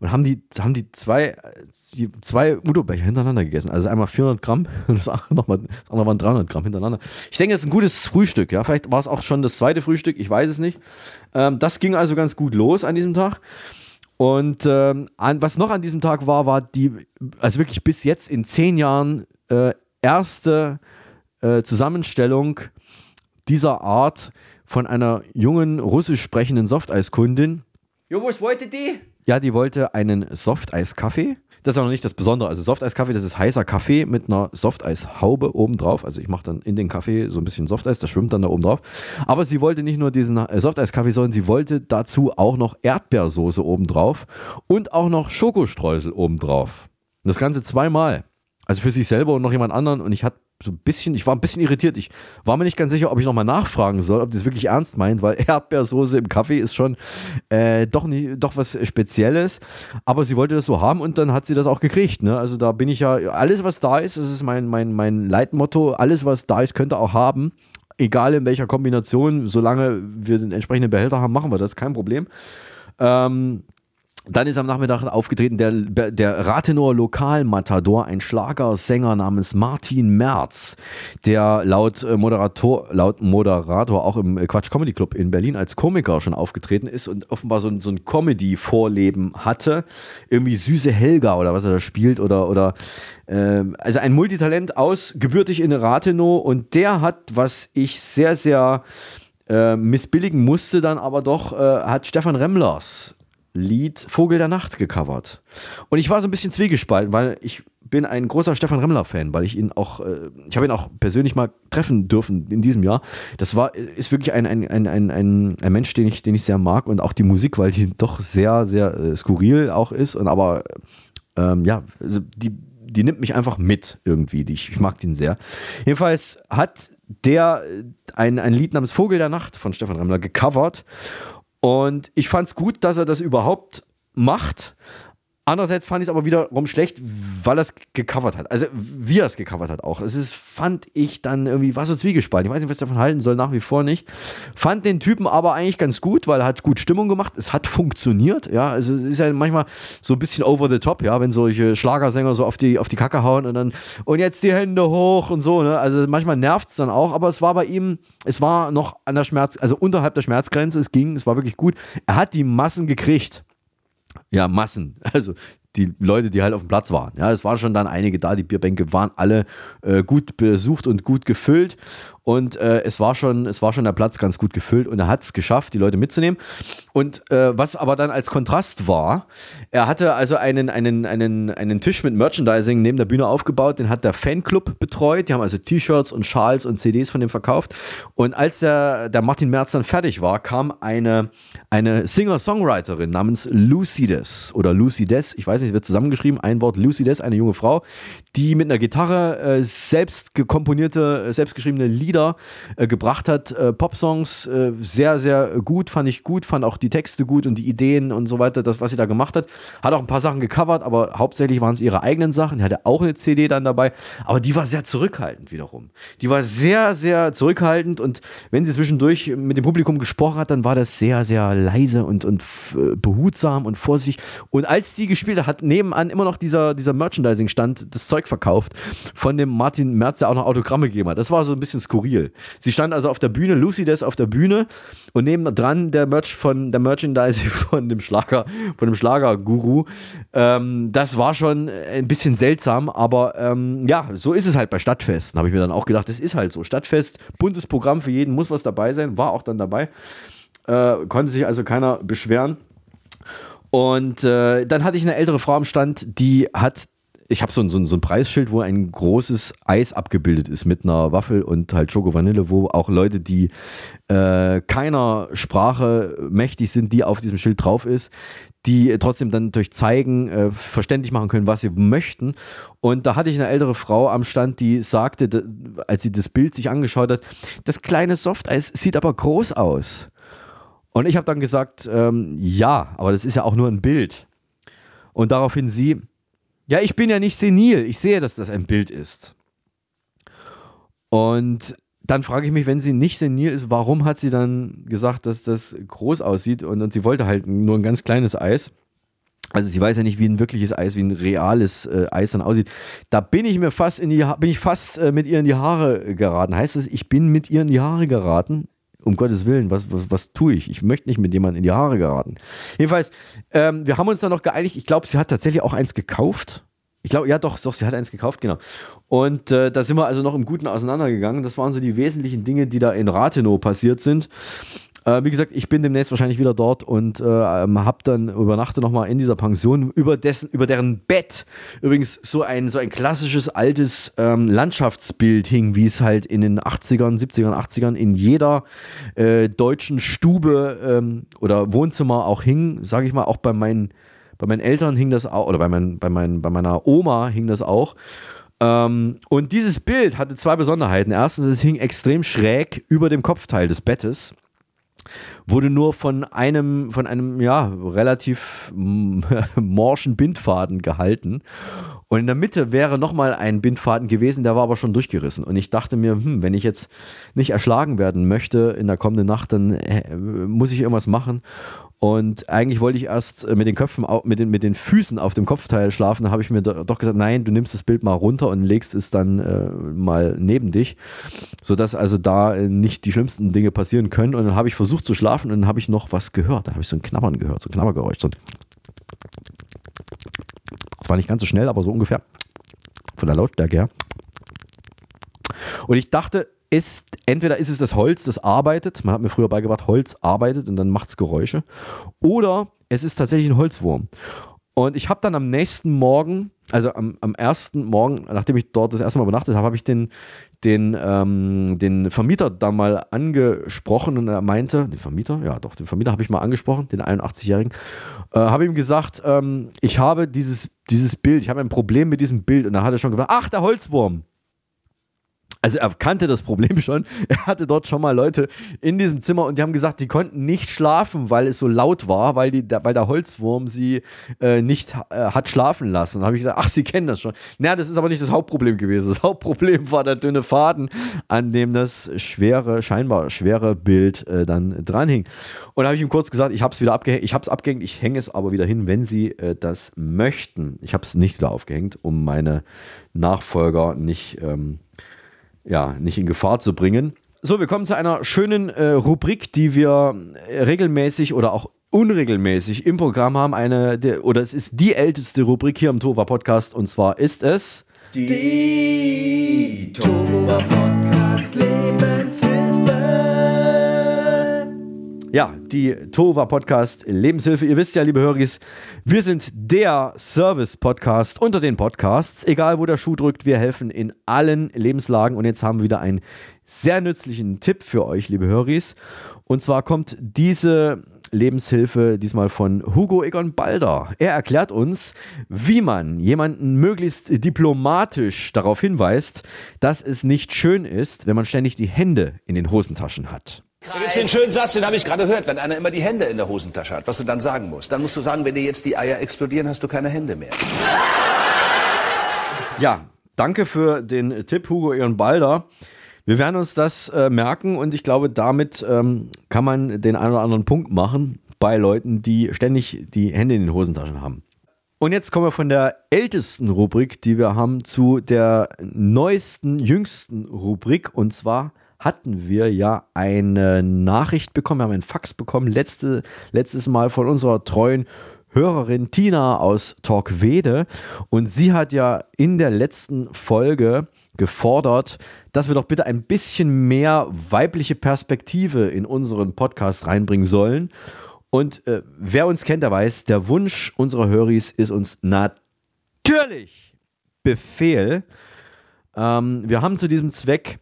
Und haben die, haben die zwei, zwei Udo-Becher hintereinander gegessen. Also einmal 400 Gramm und das andere, noch mal, das andere waren 300 Gramm hintereinander. Ich denke, das ist ein gutes Frühstück. Ja? Vielleicht war es auch schon das zweite Frühstück, ich weiß es nicht. Ähm, das ging also ganz gut los an diesem Tag. Und ähm, an, was noch an diesem Tag war, war die, also wirklich bis jetzt in zehn Jahren äh, erste äh, Zusammenstellung dieser Art von einer jungen russisch sprechenden Softeis-Kundin. Jo, was wollte die? Ja, die wollte einen Softeis-Kaffee. Das ist auch noch nicht das Besondere. Also Softeis-Kaffee, das ist heißer Kaffee mit einer Softeis-Haube oben drauf. Also ich mache dann in den Kaffee so ein bisschen Softeis, das schwimmt dann da oben drauf. Aber sie wollte nicht nur diesen äh, Softeis-Kaffee, sondern sie wollte dazu auch noch Erdbeersoße oben drauf und auch noch Schokostreusel oben drauf. Das Ganze zweimal. Also für sich selber und noch jemand anderen. Und ich hatte so ein bisschen, ich war ein bisschen irritiert. Ich war mir nicht ganz sicher, ob ich nochmal nachfragen soll, ob das wirklich ernst meint, weil Erdbeersoße im Kaffee ist schon äh, doch, nicht, doch was Spezielles. Aber sie wollte das so haben und dann hat sie das auch gekriegt. Ne? Also da bin ich ja, alles was da ist, das ist mein, mein, mein Leitmotto, alles was da ist, könnte auch haben. Egal in welcher Kombination, solange wir den entsprechenden Behälter haben, machen wir das, kein Problem. Ähm, dann ist am Nachmittag aufgetreten der, der Rathenower Lokalmatador, ein Schlagersänger namens Martin Merz, der laut äh, Moderator, laut Moderator auch im Quatsch Comedy Club in Berlin als Komiker schon aufgetreten ist und offenbar so ein, so ein Comedy-Vorleben hatte. Irgendwie süße Helga oder was er da spielt oder, oder ähm, also ein Multitalent aus, gebürtig in Rathenow und der hat, was ich sehr, sehr äh, missbilligen musste, dann aber doch, äh, hat Stefan Remlers Lied Vogel der Nacht gecovert. Und ich war so ein bisschen zwiegespalten, weil ich bin ein großer Stefan Remmler-Fan, weil ich ihn auch, äh, ich habe ihn auch persönlich mal treffen dürfen in diesem Jahr. Das war, ist wirklich ein, ein, ein, ein, ein, Mensch, den ich, den ich sehr mag und auch die Musik, weil die doch sehr, sehr äh, skurril auch ist und aber, ähm, ja, also die, die nimmt mich einfach mit irgendwie. Ich, ich mag den sehr. Jedenfalls hat der ein, ein Lied namens Vogel der Nacht von Stefan Remmler gecovert und ich fand es gut, dass er das überhaupt macht. Andererseits fand ich es aber wiederum schlecht, weil er es gecovert hat. Also wie er es gecovert hat auch. Es ist, fand ich dann irgendwie, war so zwiegespalten. Ich weiß nicht, was ich davon halten soll, nach wie vor nicht. Fand den Typen aber eigentlich ganz gut, weil er hat gut Stimmung gemacht. Es hat funktioniert, ja. Also es ist ja manchmal so ein bisschen over the top, ja, wenn solche Schlagersänger so auf die, auf die Kacke hauen und dann, und jetzt die Hände hoch und so, ne. Also manchmal nervt es dann auch, aber es war bei ihm, es war noch an der Schmerz, also unterhalb der Schmerzgrenze, es ging, es war wirklich gut. Er hat die Massen gekriegt ja, Massen. Also die Leute, die halt auf dem Platz waren. Ja, es waren schon dann einige da, die Bierbänke waren alle äh, gut besucht und gut gefüllt. Und äh, es, war schon, es war schon der Platz ganz gut gefüllt und er hat es geschafft, die Leute mitzunehmen. Und äh, was aber dann als Kontrast war, er hatte also einen, einen, einen, einen Tisch mit Merchandising neben der Bühne aufgebaut, den hat der Fanclub betreut. Die haben also T-Shirts und Schals und CDs von dem verkauft. Und als der, der Martin Merz dann fertig war, kam eine, eine Singer-Songwriterin namens Lucy Des oder Lucy Des, ich weiß nicht, wird zusammengeschrieben, ein Wort Lucy Des, eine junge Frau, die mit einer Gitarre äh, selbst gekomponierte, äh, selbstgeschriebene Lieder äh, gebracht hat. Äh, Popsongs äh, sehr, sehr gut, fand ich gut, fand auch die Texte gut und die Ideen und so weiter, das, was sie da gemacht hat. Hat auch ein paar Sachen gecovert, aber hauptsächlich waren es ihre eigenen Sachen. Die hatte auch eine CD dann dabei, aber die war sehr zurückhaltend wiederum. Die war sehr, sehr zurückhaltend und wenn sie zwischendurch mit dem Publikum gesprochen hat, dann war das sehr, sehr leise und, und behutsam und vorsichtig. Und als sie gespielt hat, hat nebenan immer noch dieser, dieser Merchandising-Stand das Zeug verkauft von dem Martin Merz, der auch noch Autogramme gegeben hat. Das war so ein bisschen skurril. Sie stand also auf der Bühne, Lucy Des auf der Bühne und nebendran der Merch von der Merchandise von dem Schlager, von dem Schlagerguru. Ähm, das war schon ein bisschen seltsam, aber ähm, ja, so ist es halt bei Stadtfesten. Habe ich mir dann auch gedacht, das ist halt so. Stadtfest, buntes Programm für jeden, muss was dabei sein, war auch dann dabei. Äh, konnte sich also keiner beschweren. Und äh, dann hatte ich eine ältere Frau am Stand, die hat ich habe so, ein, so, so ein Preisschild, wo ein großes Eis abgebildet ist mit einer Waffel und halt Schoko Vanille, wo auch Leute, die äh, keiner Sprache mächtig sind, die auf diesem Schild drauf ist, die trotzdem dann durch Zeigen äh, verständlich machen können, was sie möchten. Und da hatte ich eine ältere Frau am Stand, die sagte, als sie das Bild sich angeschaut hat, das kleine Softeis sieht aber groß aus. Und ich habe dann gesagt, ähm, ja, aber das ist ja auch nur ein Bild. Und daraufhin sie, ja, ich bin ja nicht senil. Ich sehe, dass das ein Bild ist. Und dann frage ich mich, wenn sie nicht senil ist, warum hat sie dann gesagt, dass das groß aussieht und, und sie wollte halt nur ein ganz kleines Eis. Also sie weiß ja nicht, wie ein wirkliches Eis, wie ein reales äh, Eis dann aussieht. Da bin ich mir fast in die bin ich fast äh, mit ihr in die Haare geraten. Heißt das, ich bin mit ihr in die Haare geraten? Um Gottes Willen, was, was, was tue ich? Ich möchte nicht mit jemandem in die Haare geraten. Jedenfalls, ähm, wir haben uns dann noch geeinigt. Ich glaube, sie hat tatsächlich auch eins gekauft. Ich glaube, ja, doch, doch, sie hat eins gekauft, genau. Und äh, da sind wir also noch im Guten auseinandergegangen. Das waren so die wesentlichen Dinge, die da in Rathenow passiert sind. Äh, wie gesagt, ich bin demnächst wahrscheinlich wieder dort und äh, hab dann übernachte nochmal in dieser Pension, über dessen, über deren Bett übrigens so ein, so ein klassisches altes ähm, Landschaftsbild hing, wie es halt in den 80ern, 70ern, 80ern in jeder äh, deutschen Stube ähm, oder Wohnzimmer auch hing, sage ich mal, auch bei meinen, bei meinen Eltern hing das auch, oder bei, mein, bei, mein, bei meiner Oma hing das auch. Ähm, und dieses Bild hatte zwei Besonderheiten. Erstens, es hing extrem schräg über dem Kopfteil des Bettes wurde nur von einem, von einem, ja, relativ morschen Bindfaden gehalten. Und in der Mitte wäre nochmal ein Bindfaden gewesen, der war aber schon durchgerissen. Und ich dachte mir, hm, wenn ich jetzt nicht erschlagen werden möchte in der kommenden Nacht, dann äh, muss ich irgendwas machen. Und eigentlich wollte ich erst äh, mit den Köpfen, mit den, mit den Füßen auf dem Kopfteil schlafen. Da habe ich mir doch gesagt, nein, du nimmst das Bild mal runter und legst es dann äh, mal neben dich, sodass also da äh, nicht die schlimmsten Dinge passieren können. Und dann habe ich versucht zu schlafen und dann habe ich noch was gehört. Dann habe ich so ein Knabbern gehört, so ein Knabbergeräusch. So das war nicht ganz so schnell, aber so ungefähr von der Lautstärke her. Und ich dachte, ist, entweder ist es das Holz, das arbeitet, man hat mir früher beigebracht, Holz arbeitet und dann macht es Geräusche, oder es ist tatsächlich ein Holzwurm. Und ich habe dann am nächsten Morgen, also am, am ersten Morgen, nachdem ich dort das erste Mal übernachtet habe, habe ich den, den, ähm, den Vermieter da mal angesprochen und er meinte, den Vermieter? Ja, doch, den Vermieter habe ich mal angesprochen, den 81-Jährigen, äh, habe ihm gesagt, ähm, ich habe dieses, dieses Bild, ich habe ein Problem mit diesem Bild und da hat er schon gesagt, ach, der Holzwurm. Also er kannte das Problem schon. Er hatte dort schon mal Leute in diesem Zimmer und die haben gesagt, die konnten nicht schlafen, weil es so laut war, weil, die, weil der Holzwurm sie äh, nicht äh, hat schlafen lassen. Und habe ich gesagt, ach, sie kennen das schon. Naja, das ist aber nicht das Hauptproblem gewesen. Das Hauptproblem war der dünne Faden, an dem das schwere, scheinbar schwere Bild äh, dann dranhing. Und da habe ich ihm kurz gesagt, ich habe es wieder abgehängt, ich habe es abgehängt, ich hänge es aber wieder hin, wenn Sie äh, das möchten. Ich habe es nicht wieder aufgehängt, um meine Nachfolger nicht... Ähm, ja, nicht in Gefahr zu bringen. So, wir kommen zu einer schönen äh, Rubrik, die wir regelmäßig oder auch unregelmäßig im Programm haben. Eine, der, oder es ist die älteste Rubrik hier im Tova Podcast und zwar ist es die Tova Podcast Lebenshilfe. Ja, die Tova Podcast Lebenshilfe. Ihr wisst ja, liebe Höris, wir sind der Service-Podcast unter den Podcasts. Egal wo der Schuh drückt, wir helfen in allen Lebenslagen. Und jetzt haben wir wieder einen sehr nützlichen Tipp für euch, liebe Höris. Und zwar kommt diese Lebenshilfe diesmal von Hugo Egon Balder. Er erklärt uns, wie man jemanden möglichst diplomatisch darauf hinweist, dass es nicht schön ist, wenn man ständig die Hände in den Hosentaschen hat. Da gibt es den schönen Satz, den habe ich gerade gehört, wenn einer immer die Hände in der Hosentasche hat, was du dann sagen musst. Dann musst du sagen, wenn dir jetzt die Eier explodieren, hast du keine Hände mehr. Ja, danke für den Tipp, Hugo Egon Balder. Wir werden uns das äh, merken und ich glaube, damit ähm, kann man den einen oder anderen Punkt machen bei Leuten, die ständig die Hände in den Hosentaschen haben. Und jetzt kommen wir von der ältesten Rubrik, die wir haben, zu der neuesten, jüngsten Rubrik und zwar hatten wir ja eine Nachricht bekommen, wir haben einen Fax bekommen, letzte, letztes Mal von unserer treuen Hörerin Tina aus Torquede. Und sie hat ja in der letzten Folge gefordert, dass wir doch bitte ein bisschen mehr weibliche Perspektive in unseren Podcast reinbringen sollen. Und äh, wer uns kennt, der weiß, der Wunsch unserer Höris ist uns natürlich Befehl. Ähm, wir haben zu diesem Zweck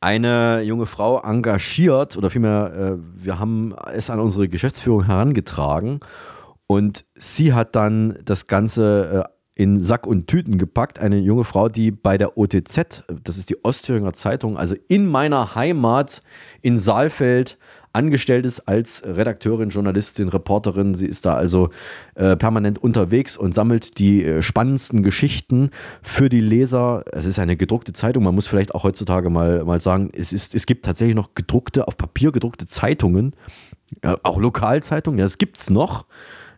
eine junge Frau engagiert oder vielmehr, äh, wir haben es an unsere Geschäftsführung herangetragen und sie hat dann das Ganze äh, in Sack und Tüten gepackt. Eine junge Frau, die bei der OTZ, das ist die Ostthüringer Zeitung, also in meiner Heimat in Saalfeld, angestellt ist als Redakteurin, Journalistin, Reporterin. Sie ist da also äh, permanent unterwegs und sammelt die äh, spannendsten Geschichten für die Leser. Es ist eine gedruckte Zeitung. Man muss vielleicht auch heutzutage mal, mal sagen, es, ist, es gibt tatsächlich noch gedruckte, auf Papier gedruckte Zeitungen, äh, auch Lokalzeitungen, ja, das gibt es noch.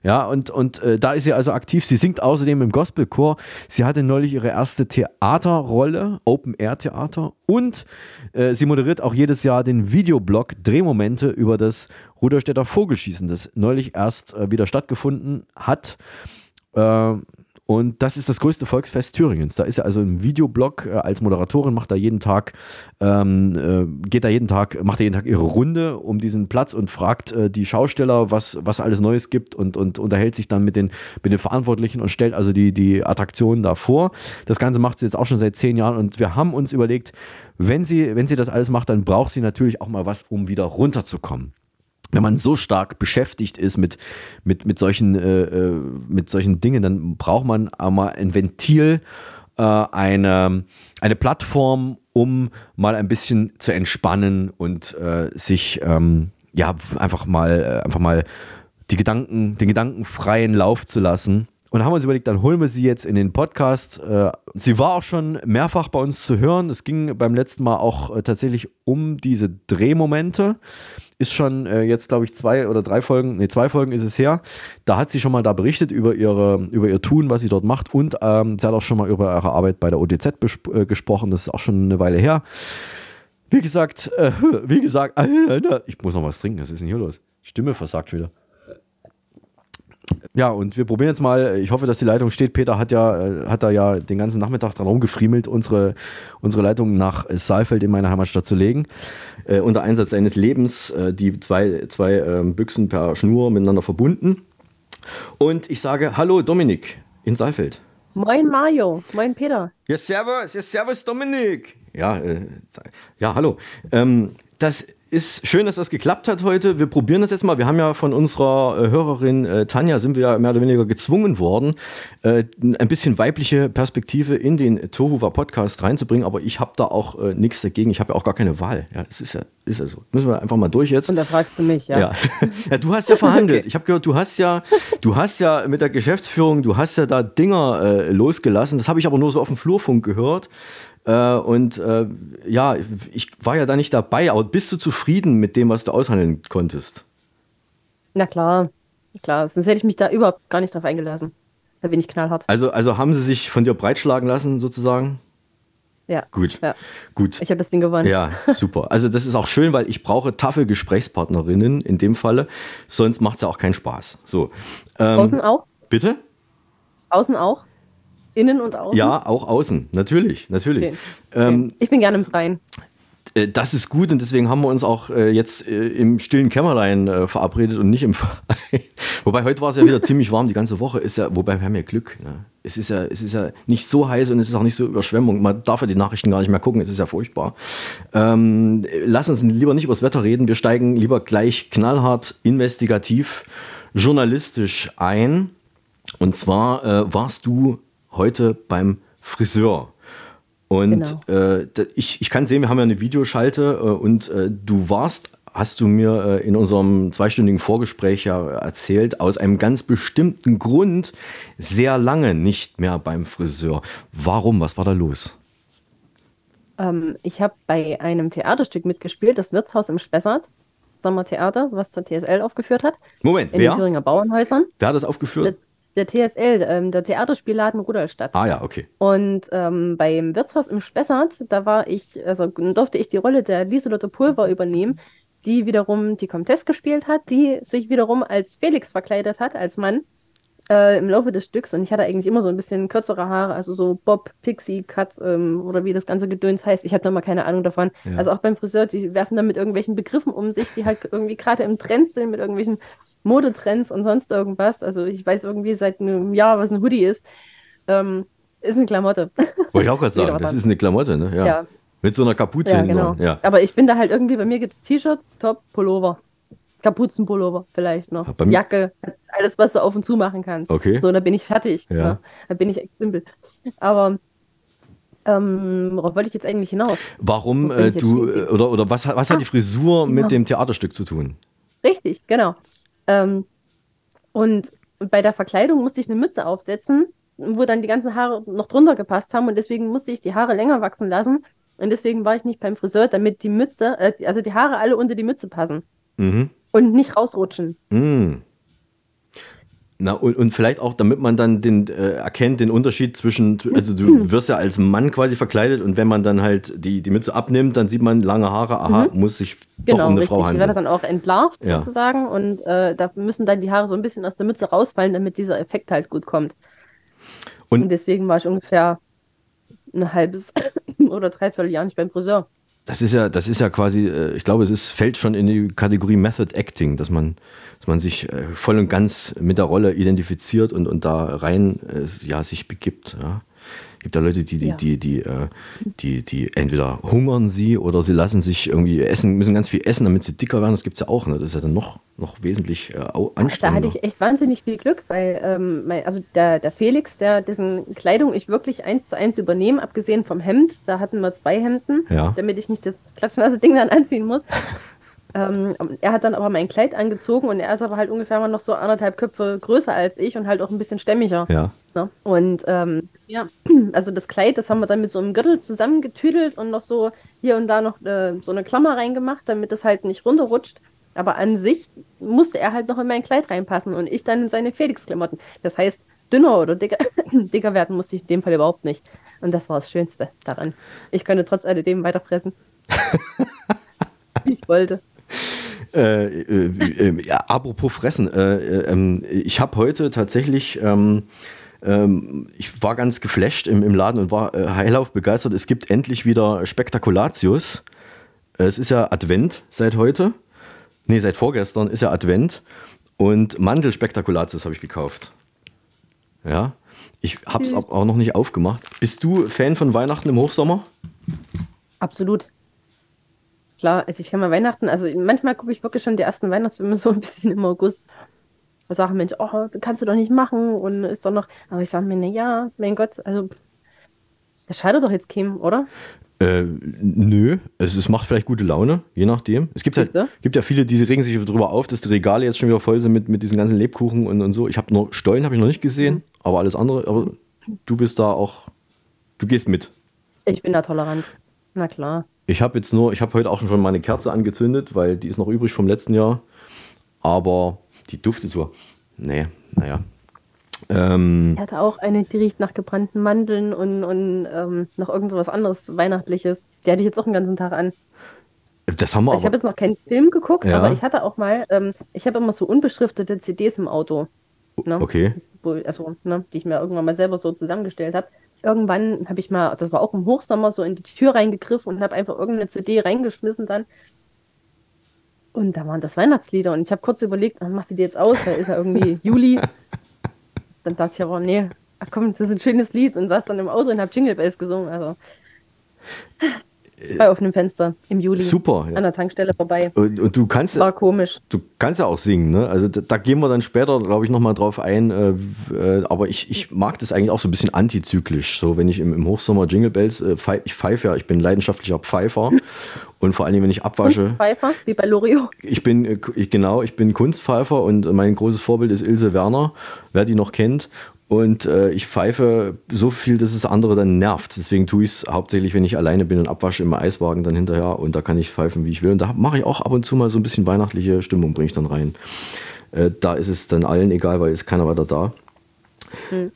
Ja, und, und äh, da ist sie also aktiv. Sie singt außerdem im Gospelchor. Sie hatte neulich ihre erste Theaterrolle, Open-Air-Theater. Und äh, sie moderiert auch jedes Jahr den Videoblog Drehmomente über das Ruderstädter Vogelschießen, das neulich erst äh, wieder stattgefunden hat. Und das ist das größte Volksfest Thüringens. Da ist er also im Videoblog äh, als Moderatorin, macht da jeden Tag, ähm, äh, geht da jeden Tag, macht da jeden Tag ihre Runde um diesen Platz und fragt äh, die Schausteller, was, was alles Neues gibt und, und unterhält sich dann mit den, mit den Verantwortlichen und stellt also die, die Attraktionen da vor. Das Ganze macht sie jetzt auch schon seit zehn Jahren und wir haben uns überlegt, wenn sie, wenn sie das alles macht, dann braucht sie natürlich auch mal was, um wieder runterzukommen wenn man so stark beschäftigt ist mit, mit, mit, solchen, äh, äh, mit solchen Dingen, dann braucht man einmal ein Ventil, äh, eine, eine Plattform, um mal ein bisschen zu entspannen und äh, sich ähm, ja einfach mal, äh, einfach mal die Gedanken, den Gedanken freien Lauf zu lassen. Und haben uns überlegt, dann holen wir sie jetzt in den Podcast. Äh, sie war auch schon mehrfach bei uns zu hören. Es ging beim letzten Mal auch tatsächlich um diese Drehmomente ist schon äh, jetzt, glaube ich, zwei oder drei Folgen, nee, zwei Folgen ist es her. Da hat sie schon mal da berichtet über, ihre, über ihr Tun, was sie dort macht. Und ähm, sie hat auch schon mal über ihre Arbeit bei der ODZ äh, gesprochen. Das ist auch schon eine Weile her. Wie gesagt, äh, wie gesagt, äh, ich muss noch was trinken. Was ist denn hier los? Stimme versagt wieder. Ja, und wir probieren jetzt mal, ich hoffe, dass die Leitung steht. Peter hat ja, äh, hat da ja den ganzen Nachmittag dran rumgefriemelt, unsere, unsere Leitung nach Saalfeld in meine Heimatstadt zu legen äh, unter Einsatz seines Lebens äh, die zwei, zwei äh, Büchsen per Schnur miteinander verbunden. Und ich sage Hallo Dominik in Saalfeld. Moin Mario, moin Peter. Ja, servus, ja, servus Dominik. Ja, äh, ja, hallo. Ähm, das ist schön, dass das geklappt hat heute. Wir probieren das jetzt mal. Wir haben ja von unserer äh, Hörerin äh, Tanja, sind wir ja mehr oder weniger gezwungen worden, äh, ein bisschen weibliche Perspektive in den Tohuwa Podcast reinzubringen. Aber ich habe da auch äh, nichts dagegen. Ich habe ja auch gar keine Wahl. Ja, es ist ja, ist ja so. Müssen wir einfach mal durch jetzt. Und da fragst du mich, ja. Ja, ja du hast ja verhandelt. Ich habe gehört, du hast ja, du hast ja mit der Geschäftsführung, du hast ja da Dinger äh, losgelassen. Das habe ich aber nur so auf dem Flurfunk gehört. Äh, und äh, ja, ich war ja da nicht dabei, aber bist du zufrieden mit dem, was du aushandeln konntest? Na klar, klar, sonst hätte ich mich da überhaupt gar nicht drauf eingelassen. Da bin ich knallhart. Also, also haben sie sich von dir breitschlagen lassen, sozusagen? Ja. Gut. Ja. Gut. Ich habe das Ding gewonnen. Ja, super. Also das ist auch schön, weil ich brauche taffe Gesprächspartnerinnen in dem Falle. Sonst macht es ja auch keinen Spaß. So. Ähm, Außen auch? Bitte? Außen auch? Innen und außen? Ja, auch außen, natürlich, natürlich. Okay. Ähm, okay. ich bin gerne im Freien. Äh, das ist gut und deswegen haben wir uns auch äh, jetzt äh, im stillen Kämmerlein verabredet und nicht im Freien. wobei heute war es ja wieder ziemlich warm, die ganze Woche ist ja, wobei wir haben ja Glück. Ne? Es, ist ja, es ist ja nicht so heiß und es ist auch nicht so Überschwemmung. Man darf ja die Nachrichten gar nicht mehr gucken, es ist ja furchtbar. Ähm, lass uns lieber nicht über das Wetter reden, wir steigen lieber gleich knallhart investigativ, journalistisch ein. Und zwar äh, warst du heute beim Friseur. Und genau. äh, ich, ich kann sehen, wir haben ja eine Videoschalte äh, und äh, du warst, hast du mir äh, in unserem zweistündigen Vorgespräch ja erzählt, aus einem ganz bestimmten Grund sehr lange nicht mehr beim Friseur. Warum? Was war da los? Ähm, ich habe bei einem Theaterstück mitgespielt, das Wirtshaus im Spessart. Sommertheater, was zur TSL aufgeführt hat. Moment, in wer? den Thüringer Bauernhäusern. Wer hat das aufgeführt? Das der TSL, ähm, der Theaterspielladen Rudolstadt. Ah ja, okay. Und ähm, beim Wirtshaus im Spessart, da war ich, also durfte ich die Rolle der Lieselotte Pulver übernehmen, die wiederum die Comtesse gespielt hat, die sich wiederum als Felix verkleidet hat, als Mann äh, im Laufe des Stücks. Und ich hatte eigentlich immer so ein bisschen kürzere Haare, also so Bob, Pixie, Cut ähm, oder wie das ganze Gedöns heißt. Ich habe da mal keine Ahnung davon. Ja. Also auch beim Friseur, die werfen dann mit irgendwelchen Begriffen um sich, die halt irgendwie gerade im Trend sind, mit irgendwelchen Modetrends und sonst irgendwas. Also ich weiß irgendwie seit einem Jahr, was ein Hoodie ist. Ähm, ist eine Klamotte. Wollte ich auch gerade sagen, das ist eine Klamotte, ne? Ja. ja. Mit so einer Kapuze ja, genau. Ja. Aber ich bin da halt irgendwie, bei mir gibt es T-Shirt, Top, Pullover. Kapuzenpullover vielleicht noch. Ja, Jacke, alles, was du auf und zu machen kannst. Okay. So, da bin ich fertig. Ja. Ne? Da bin ich echt simpel. Aber ähm, worauf wollte ich jetzt eigentlich hinaus? Warum äh, du, oder, oder was, was ah, hat die Frisur mit ja. dem Theaterstück zu tun? Richtig, genau. Ähm, und bei der Verkleidung musste ich eine Mütze aufsetzen, wo dann die ganzen Haare noch drunter gepasst haben und deswegen musste ich die Haare länger wachsen lassen. Und deswegen war ich nicht beim Friseur, damit die Mütze, äh, also die Haare alle unter die Mütze passen. Mhm. Und nicht rausrutschen. Mhm. Na, und, und vielleicht auch, damit man dann den, äh, erkennt, den Unterschied zwischen, also du wirst ja als Mann quasi verkleidet und wenn man dann halt die, die Mütze abnimmt, dann sieht man lange Haare, aha, mhm. muss sich genau, doch um eine richtig. Frau handeln. Die werden dann auch entlarvt Ja. sozusagen und äh, da müssen dann die Haare so ein bisschen aus der Mütze rausfallen, damit dieser Effekt halt gut kommt. Und, deswegen war ich ungefähr ein halbes oder dreiviertel Jahr nicht beim Friseur. Das ist ja, das ist ja quasi, äh, ich glaube, es ist, fällt schon in die Kategorie Method Acting, dass man, dass man sich äh, voll und ganz mit der Rolle identifiziert und, und da rein äh, ja, sich begibt. Ja. Gibt ja Leute, die, die, Ja. die, die, äh, die, die entweder hungern sie oder sie lassen sich irgendwie essen, müssen ganz viel essen, damit sie dicker werden. Das gibt es ja auch. Ne? Das ist ja dann noch, noch wesentlich äh, au- Da anstrengender. hatte ich echt wahnsinnig viel Glück, weil ähm, mein, also der, der Felix, der dessen Kleidung ich wirklich eins zu eins übernehme, abgesehen vom Hemd, da hatten wir zwei Hemden, Ja. damit ich nicht das klatschnasse Ding dann anziehen muss. Ähm, er hat dann aber mein Kleid angezogen und er ist aber halt ungefähr mal noch so anderthalb Köpfe größer als ich und halt auch ein bisschen stämmiger. Ja. Ne? Und ähm, ja, also das Kleid, das haben wir dann mit so einem Gürtel zusammengetüdelt und noch so hier und da noch äh, so eine Klammer reingemacht, damit es halt nicht runterrutscht. Aber an sich musste er halt noch in mein Kleid reinpassen und ich dann in seine Felix-Klamotten. Das heißt, dünner oder dicker, dicker werden musste ich in dem Fall überhaupt nicht. Und das war das Schönste daran. Ich konnte trotz alledem weiterfressen. Wie ich wollte. Äh, äh, äh, ja, apropos Fressen, äh, äh, ähm, ich habe heute tatsächlich, ähm, ähm, ich war ganz geflasht im, im Laden und war äh, hellauf begeistert. Es gibt endlich wieder Spektakulatius. Es ist ja Advent seit heute. Nee, seit vorgestern ist ja Advent. Und Mandelspektakulatius habe ich gekauft. Ja, ich habe es Süß. auch noch nicht aufgemacht. Bist du Fan von Weihnachten im Hochsommer? Absolut. Klar, also ich kann mal Weihnachten, also manchmal gucke ich wirklich schon die ersten Weihnachtsfilme so ein bisschen im August. Da sagen Mensch, oh, das kannst du doch nicht machen und ist doch noch, aber ich sage mir, na ja, mein Gott, also das schadet doch jetzt keinem, oder? Äh, nö, es, es macht vielleicht gute Laune, je nachdem. Es gibt, halt, gibt ja viele, die regen sich darüber auf, dass die Regale jetzt schon wieder voll sind mit, mit diesen ganzen Lebkuchen und, und so. Ich habe noch Stollen habe ich noch nicht gesehen, aber alles andere, aber du bist da auch, du gehst mit. Ich bin da tolerant. Na klar. Ich habe jetzt nur, ich habe heute auch schon meine Kerze angezündet, weil die ist noch übrig vom letzten Jahr. Aber die duftet so. Nee, naja. Ähm, Ich hatte auch eine, die riecht nach gebrannten Mandeln und, und ähm, noch irgend was anderes Weihnachtliches. Die hatte ich jetzt auch den ganzen Tag an. das haben wir ich habe jetzt noch keinen Film geguckt, Ja. aber ich hatte auch mal, ähm, ich habe immer so unbeschriftete CDs im Auto. Ne? Okay. Also, ne, die ich mir irgendwann mal selber so zusammengestellt habe. Irgendwann habe ich mal, das war auch im Hochsommer, so in die Tür reingegriffen und habe einfach irgendeine CD reingeschmissen dann. Und da waren das Weihnachtslieder und ich habe kurz überlegt, ach, machst du die jetzt aus? Da ist ja irgendwie Juli. Dann dachte ich aber, nee, ach komm, das ist ein schönes Lied und saß dann im Auto und habe Jingle Bells gesungen. Also bei offenem Fenster im Juli. Super, ja. An der Tankstelle vorbei. Und, und du kannst War komisch. Du kannst ja auch singen, ne? Also da, da gehen wir dann später, glaube ich, nochmal drauf ein. Äh, äh, aber ich, ich mag das eigentlich auch so ein bisschen antizyklisch. So, wenn ich im, im Hochsommer Jingle Bells, äh, pfeif, ich pfeife ja, ich bin leidenschaftlicher Pfeifer. Und vor allen Dingen, wenn ich abwasche, Pfeifer, wie bei Lorio. ich bin, äh, ich, genau, ich bin Kunstpfeifer und mein großes Vorbild ist Ilse Werner, wer die noch kennt. Und äh, ich pfeife so viel, dass es andere dann nervt. Deswegen tue ich es hauptsächlich, wenn ich alleine bin und abwasche im Eiswagen dann hinterher. Und da kann ich pfeifen, wie ich will. Und da mache ich auch ab und zu mal so ein bisschen weihnachtliche Stimmung, bringe ich dann rein. Äh, da ist es dann allen egal, weil ist keiner weiter da.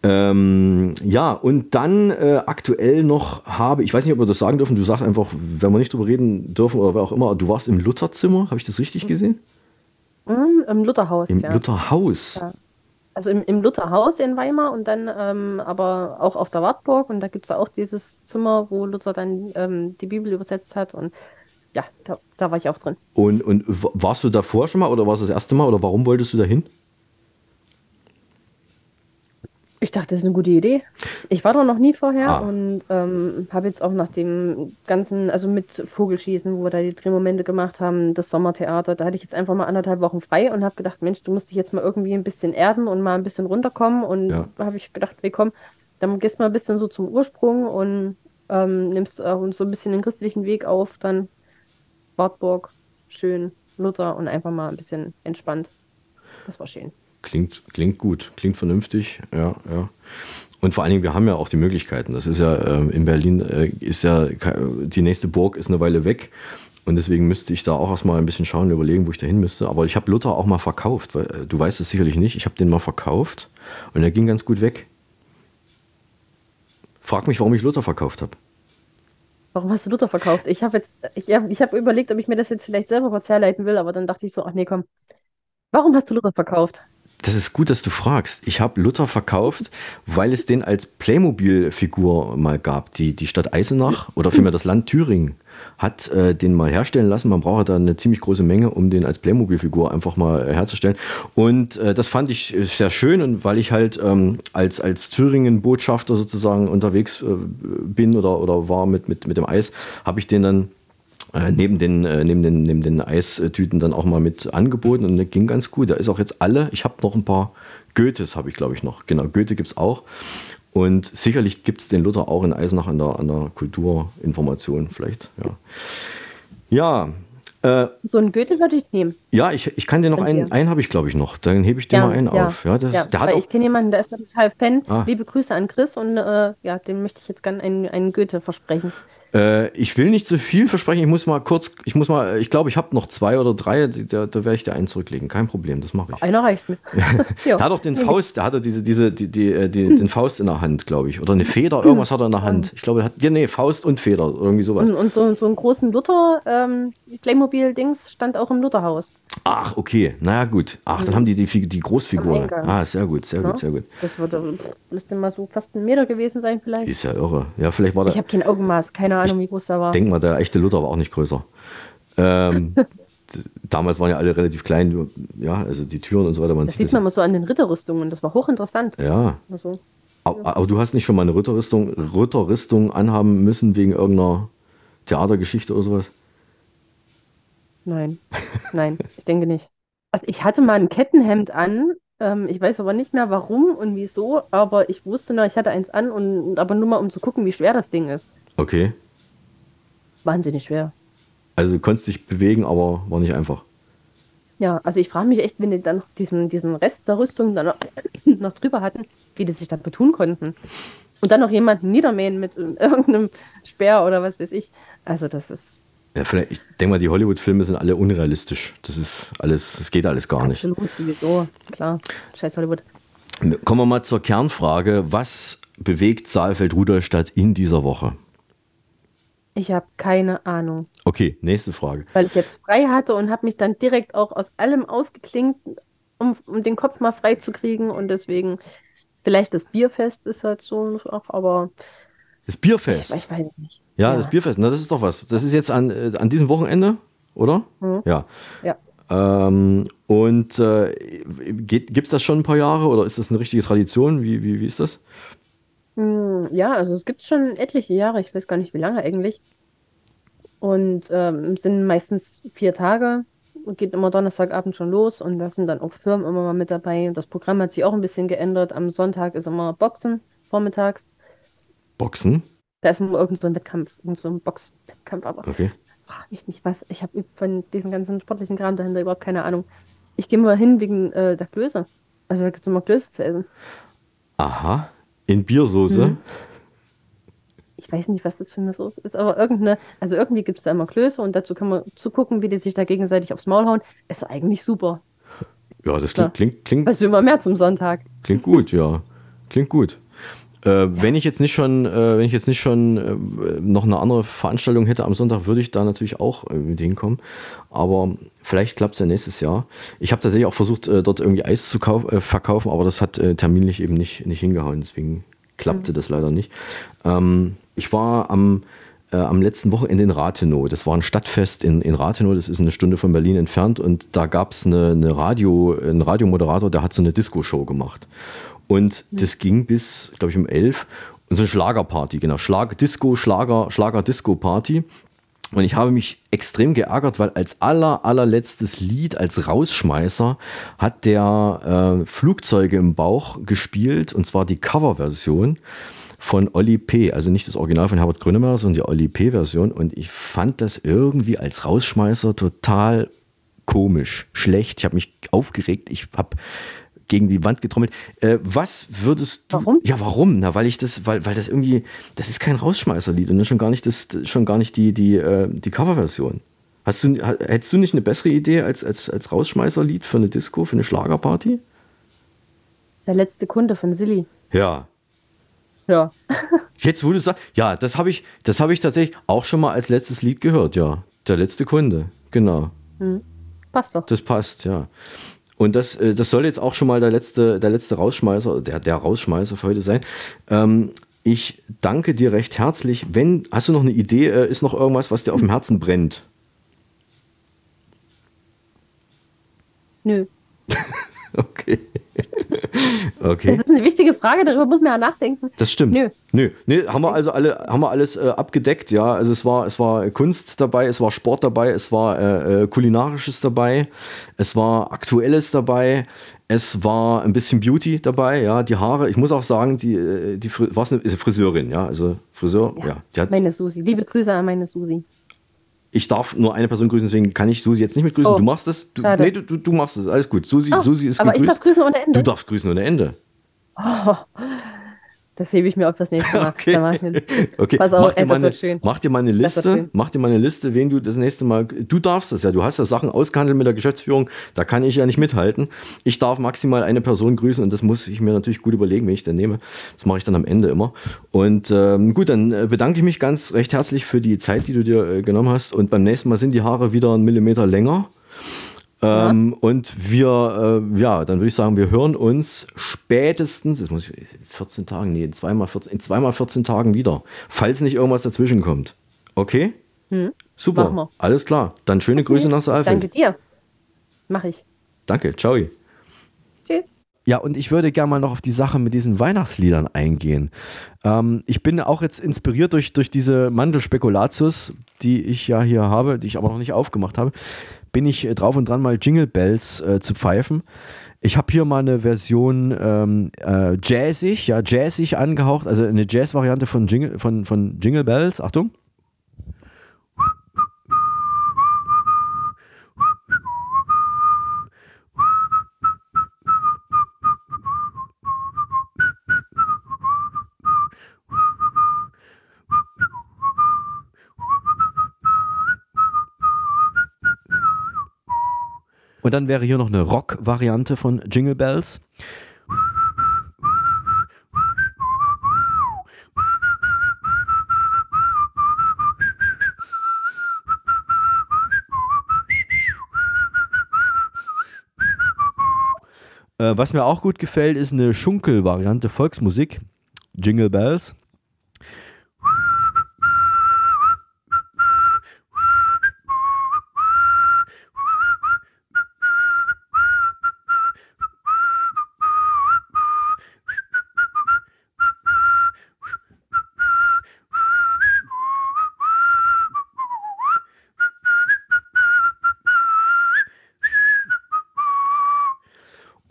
Ähm, ja, und dann äh, aktuell noch habe, ich weiß nicht, ob wir das sagen dürfen, du sagst einfach, wenn wir nicht drüber reden dürfen oder wer auch immer, du warst im Lutherzimmer, habe ich das richtig gesehen? Mhm, Im Lutherhaus, Im ja. Lutherhaus. Ja. Also im, im Lutherhaus in Weimar und dann ähm, aber auch auf der Wartburg. Und da gibt es auch dieses Zimmer, wo Luther dann ähm, die Bibel übersetzt hat. Und ja, da, da war ich auch drin. Und, und warst du davor schon mal oder warst du das erste Mal oder warum wolltest du da hin? Ich dachte, das ist eine gute Idee. Ich war da noch nie vorher Ah. und ähm, habe jetzt auch nach dem ganzen, also mit Vogelschießen, wo wir da die Drehmomente gemacht haben, das Sommertheater, da hatte ich jetzt einfach mal anderthalb Wochen frei und habe gedacht, Mensch, du musst dich jetzt mal irgendwie ein bisschen erden und mal ein bisschen runterkommen. Und Ja. da habe ich gedacht, wir kommen, dann gehst du mal ein bisschen so zum Ursprung und ähm, nimmst äh, so ein bisschen den christlichen Weg auf, dann Wartburg, schön, Luther und einfach mal ein bisschen entspannt. Das war schön. Klingt, klingt gut, klingt vernünftig, ja, ja. Und vor allen Dingen, wir haben ja auch die Möglichkeiten. Das ist ja ähm, in Berlin, äh, ist ja die nächste Burg ist eine Weile weg. Und deswegen müsste ich da auch erstmal ein bisschen schauen und überlegen, wo ich da hin müsste. Aber ich habe Luther auch mal verkauft, weil äh, du weißt es sicherlich nicht. Ich habe den mal verkauft und er ging ganz gut weg. Frag mich, warum ich Luther verkauft habe. Warum hast du Luther verkauft? Ich habe jetzt, ich habe ich hab überlegt, ob ich mir das jetzt vielleicht selber kurz herleiten will, aber dann dachte ich so, ach nee, komm. Warum hast du Luther verkauft? Das ist gut, dass du fragst. Ich habe Luther verkauft, weil es den als Playmobil-Figur mal gab. Die, die Stadt Eisenach oder vielmehr das Land Thüringen hat äh, den mal herstellen lassen. Man braucht da eine ziemlich große Menge, um den als Playmobil-Figur einfach mal äh, herzustellen. Und äh, das fand ich äh, sehr schön und weil ich halt ähm, als, als Thüringen-Botschafter sozusagen unterwegs äh, bin oder, oder war mit, mit, mit dem Eis, habe ich den dann äh, neben den, äh, neben, den, neben den Eistüten dann auch mal mit angeboten und der ging ganz gut. Da ist auch jetzt alle, ich habe noch ein paar Goethes, habe ich glaube ich noch. Genau, Goethe gibt es auch. Und sicherlich gibt es den Luther auch in Eisenach an der, an der Kulturinformation vielleicht. Ja, ja äh, so ein Goethe würde ich nehmen. Ja, ich, ich kann dir noch einen, einen habe ich glaube ich noch. Dann hebe ich dir Ja, mal einen ja, auf. Ja, das, ja, der hat auch, ich kenne jemanden, der ist total Fan. Ah. Liebe Grüße an Chris und äh, ja, dem möchte ich jetzt gerne einen, einen Goethe versprechen. Äh, ich will nicht zu viel versprechen. Ich muss mal kurz, ich muss mal, ich glaube, ich habe noch zwei oder drei, da, da werde ich dir einen zurücklegen. Kein Problem, das mache ich. Einer reicht mir. Der hat auch den Faust, der hatte diese, diese, die, die, äh, die, den Faust in der Hand, glaube ich. Oder eine Feder, irgendwas hat er in der Hand. Ich glaube, er hat, ja, nee, Faust und Feder, irgendwie sowas. Und, und so, so einen großen Luther ähm, Playmobil-Dings stand auch im Lutherhaus. Ach, okay, naja, gut. Ach, dann haben die die, die Großfigur. Ah, sehr gut, sehr Ja? gut, sehr gut. Das würde, müsste mal so fast ein Meter gewesen sein vielleicht. Ist ja irre. Ja, vielleicht war Ich der, habe kein Augenmaß, keine Ahnung, wie groß der war. denk mal, der echte Luther war auch nicht größer. Ähm, damals waren ja alle relativ klein, ja, also die Türen und so weiter. Man das sieht sieht das man immer so an den Ritterrüstungen, das war hochinteressant. Ja. Also, Aber, aber du hast nicht schon mal eine Ritterrüstung, Ritterrüstung anhaben müssen wegen irgendeiner Theatergeschichte oder sowas? Nein, nein, ich denke nicht. Also ich hatte mal ein Kettenhemd an, ähm, ich weiß aber nicht mehr warum und wieso, aber ich wusste noch, ich hatte eins an und aber nur mal um zu gucken, wie schwer das Ding ist. Okay. Wahnsinnig schwer. Also du konntest dich bewegen, aber war nicht einfach. Ja, also ich frage mich echt, wenn die dann noch diesen, diesen Rest der Rüstung dann noch, noch drüber hatten, wie die sich das betun konnten. Und dann noch jemanden niedermähen mit irgendeinem Speer oder was weiß ich. Also das ist Ja, vielleicht, ich denke mal, die Hollywood-Filme sind alle unrealistisch. Das ist alles, das geht alles gar nicht. absolut sowieso, klar. Scheiß Hollywood. Kommen wir mal zur Kernfrage. Was bewegt Saalfeld-Rudolstadt in dieser Woche? Ich habe keine Ahnung. Okay, nächste Frage. Weil ich jetzt frei hatte und habe mich dann direkt auch aus allem ausgeklinkt, um, um den Kopf mal frei zu kriegen. Und deswegen, vielleicht das Bierfest ist halt so, aber Das Bierfest. ich, ich weiß nicht. Ja, ja. das Bierfest. Na, das ist doch was. Das ist jetzt an, äh, an diesem Wochenende, oder? Mhm. Ja. Ja. Ähm, und äh, gibt es das schon ein paar Jahre oder ist das eine richtige Tradition? Wie, wie, wie ist das? Hm, Ja, also es gibt schon etliche Jahre, ich weiß gar nicht wie lange eigentlich. Und ähm, es sind meistens vier Tage. Und Geht immer Donnerstagabend schon los und da sind dann auch Firmen immer mal mit dabei. Das Programm hat sich auch ein bisschen geändert. Am Sonntag ist immer Boxen vormittags. Boxen? Da ist immer irgend so ein Wettkampf, irgend so ein Boxwettkampf, aber Okay. frag mich nicht was. Ich habe von diesem ganzen sportlichen Kram dahinter überhaupt keine Ahnung. Ich gehe mal hin wegen äh, der Klöße. Also da gibt es immer Klöße zu essen. Aha. In Biersoße? Mhm. Ich weiß nicht, was das für eine Soße ist, aber irgendeine, also irgendwie gibt es da immer Klöße und dazu kann man zugucken, wie die sich da gegenseitig aufs Maul hauen. Ist eigentlich super. Ja, das klingt, klingt, klingt, Was will man mehr zum Sonntag? Klingt gut, ja. Klingt gut. Äh, Wenn ich jetzt nicht schon, äh, wenn ich jetzt nicht schon äh, noch eine andere Veranstaltung hätte am Sonntag, würde ich da natürlich auch äh, mit hinkommen. Aber vielleicht klappt es ja nächstes Jahr. Ich habe tatsächlich auch versucht, äh, dort irgendwie Eis zu äh, verkaufen, aber das hat terminlich eben nicht, nicht hingehauen. Deswegen klappte das leider nicht. Ähm, ich war am, am letzten Wochenende in Rathenow. Das war ein Stadtfest in, in Rathenow. Das ist eine Stunde von Berlin entfernt. Und da gab es eine, eine Radio, einen Radiomoderator, der hat so eine Disco-Show gemacht. Und das ging bis, glaube ich, um elf. Und so eine Schlagerparty, genau. Schlag, Disco, Schlager, Schlager-Disco-Party. Und ich habe mich extrem geärgert, weil als aller, allerletztes Lied, als Rausschmeißer, hat der äh, Flugzeuge im Bauch gespielt, und zwar die Coverversion von Olli P., also nicht das Original von Herbert Grönemeyer, sondern die Olli P.-Version. Und ich fand das irgendwie als Rausschmeißer total komisch, schlecht. Ich habe mich aufgeregt. Ich habe gegen die Wand getrommelt. Äh, was würdest du. Warum? Ja, warum? Na, weil ich das, weil, weil das irgendwie, das ist kein Rausschmeißerlied und schon gar nicht das, schon gar nicht die, die, äh, die Coverversion. Hast du, hättest du nicht eine bessere Idee als, als, als Rausschmeißerlied für eine Disco, für eine Schlagerparty? Der letzte Kunde von Silly. Ja. Ja. Jetzt, wo du sagst, ja, das habe ich, das habe ich tatsächlich auch schon mal als letztes Lied gehört, ja. Der letzte Kunde, genau. Hm. Passt doch. Das passt, ja. Und das, äh, das soll jetzt auch schon mal der letzte, der letzte Rausschmeißer, der, der Rausschmeißer für heute sein. Ähm, ich danke dir recht herzlich. Wenn, hast du noch eine Idee? Äh, ist noch irgendwas, was dir auf dem Herzen brennt? Nö. Okay. Das okay. ist eine wichtige Frage, darüber muss man ja nachdenken. Das stimmt. Nö. Nö, nee, haben wir also alle, haben wir alles äh, abgedeckt, ja. Also es war, es war Kunst dabei, es war Sport dabei, es war äh, äh, kulinarisches dabei, es war aktuelles dabei, es war ein bisschen Beauty dabei, ja. Die Haare, ich muss auch sagen, die, äh, die Fri war's eine, Friseurin, ja. Also Friseur, ja. die hat, Meine Susi. Liebe Grüße an meine Susi. Ich darf nur eine Person grüßen, deswegen kann ich Susi jetzt nicht mit grüßen. Oh, du machst es. Du, schade. nee, du, du, du machst es. Alles gut. Susi, Oh, Susi ist aber ich gegrüßt. darf grüßen ohne Ende? Du darfst grüßen ohne Ende. Oh, das hebe ich mir auf das nächste Mal. Da mach Okay, Pass auf, mach, dir ey, mal das eine, wird schön. mach dir mal eine Das wird Liste, mach dir mal eine Liste, wen du das nächste Mal, du darfst das ja, du hast ja Sachen ausgehandelt mit der Geschäftsführung, da kann ich ja nicht mithalten. Ich darf maximal eine Person grüßen und das muss ich mir natürlich gut überlegen, wenn ich den nehme. Das mache ich dann am Ende immer. Und ähm, gut, dann äh, bedanke ich mich ganz recht herzlich für die Zeit, die du dir äh, genommen hast und beim nächsten Mal sind die Haare wieder einen Millimeter länger. Ähm, Und wir, äh, ja, dann würde ich sagen, wir hören uns spätestens, jetzt muss ich 14 Tagen, nee, in zweimal 14, in zweimal 14 Tagen wieder, falls nicht irgendwas dazwischen kommt. Okay? Hm. Super. Alles klar. Dann schöne Grüße nach Saalfeld. Danke dir. Mach ich. Danke. Ciao. Tschüss. Ja, und ich würde gerne mal noch auf die Sache mit diesen Weihnachtsliedern eingehen. Ähm, ich bin auch jetzt inspiriert durch, durch diese Mandelspekulatius, die ich ja hier habe, die ich aber noch nicht aufgemacht habe, bin ich äh, drauf und dran, mal Jingle Bells äh, zu pfeifen. Ich habe hier mal eine Version ähm, äh, jazzig, ja, jazzig angehaucht, also eine Jazz-Variante von Jingle, von, von Jingle Bells. Achtung. Und dann wäre hier noch eine Rock-Variante von Jingle Bells. Äh, was mir auch gut gefällt, ist eine Schunkel-Variante Volksmusik. Jingle Bells.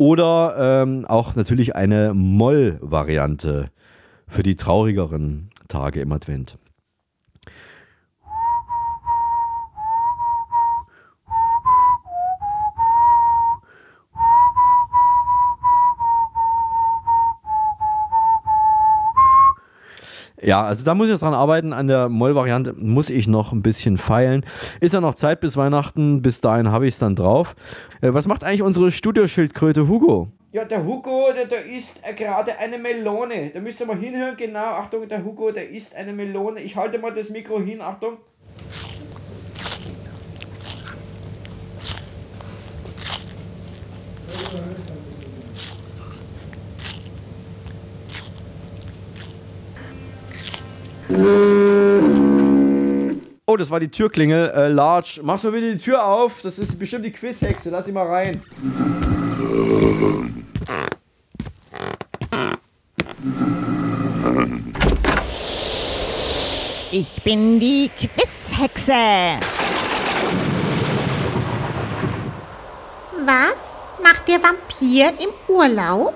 Oder ähm, auch natürlich eine Moll-Variante für die traurigeren Tage im Advent. Ja, also da muss ich noch dran arbeiten. An der Moll-Variante muss ich noch ein bisschen feilen. Ist ja noch Zeit bis Weihnachten. Bis dahin habe ich es dann drauf. Äh, was macht eigentlich unsere Studioschildkröte Hugo? Ja, der Hugo, der, der isst äh, gerade eine Melone. Da müsst ihr mal hinhören, genau. Achtung, der Hugo, der isst eine Melone. Ich halte mal das Mikro hin, Achtung. Oh, das war die Türklingel. Äh, Large, machst du mal bitte die Tür auf? Das ist bestimmt die Quizhexe. Lass sie mal rein. Ich bin die Quizhexe. Was macht der Vampir im Urlaub?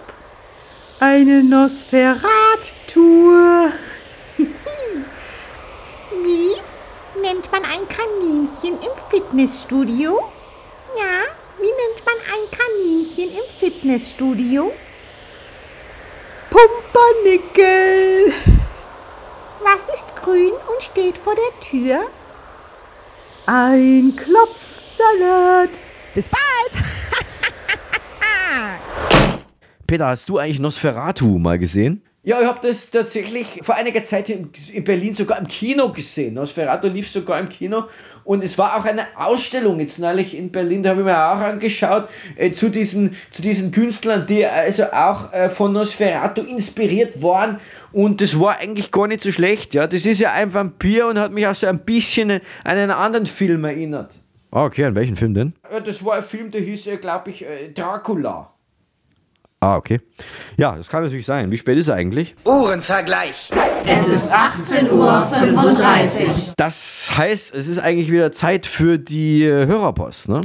Eine Nosferat-Tour. Wie nennt man ein Kaninchen im Fitnessstudio? Ja, wie nennt man ein Kaninchen im Fitnessstudio? Pumpernickel. Was ist grün und steht vor der Tür? Ein Klopfsalat. Bis bald. Peter, hast du eigentlich Nosferatu mal gesehen? Ja, ich habe das tatsächlich vor einiger Zeit in, in Berlin sogar im Kino gesehen. Nosferatu lief sogar im Kino. Und es war auch eine Ausstellung jetzt neulich in Berlin, da habe ich mir auch angeschaut, äh, zu, diesen, zu diesen Künstlern, die also auch äh, von Nosferatu inspiriert waren. Und das war eigentlich gar nicht so schlecht. Ja, Das ist ja ein Vampir und hat mich auch so ein bisschen an einen anderen Film erinnert. Ah, okay, an welchen Film denn? Ja, Das war ein Film, der hieß, glaube ich, äh, Dracula. Ah, okay. Ja, das kann natürlich sein. Wie spät ist er eigentlich? Uhrenvergleich. Es ist 18.35 Uhr. Das heißt, es ist eigentlich wieder Zeit für die äh, Hörerpost, ne?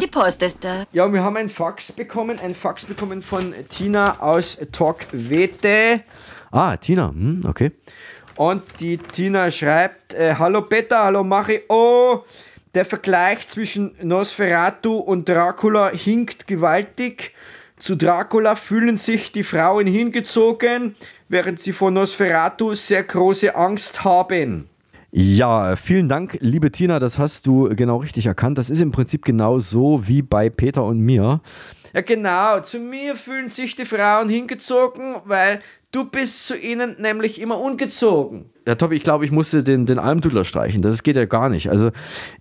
Die Post ist da. Ja, wir haben ein Fax bekommen, ein Fax bekommen von Tina aus Torquete. Ah, Tina, hm, okay. Und die Tina schreibt, äh, hallo Peter, hallo Machi, oh, der Vergleich zwischen Nosferatu und Dracula hinkt gewaltig. Zu Dracula fühlen sich die Frauen hingezogen, während sie vor Nosferatu sehr große Angst haben. Ja, vielen Dank, liebe Tina, das hast du genau richtig erkannt. Das ist im Prinzip genau so wie bei Peter und mir. Ja, genau. Zu mir fühlen sich die Frauen hingezogen, weil du bist zu ihnen nämlich immer ungezogen. Ja, Tobi, ich glaube, ich musste den, den Almdudler streichen. Das geht ja gar nicht. Also,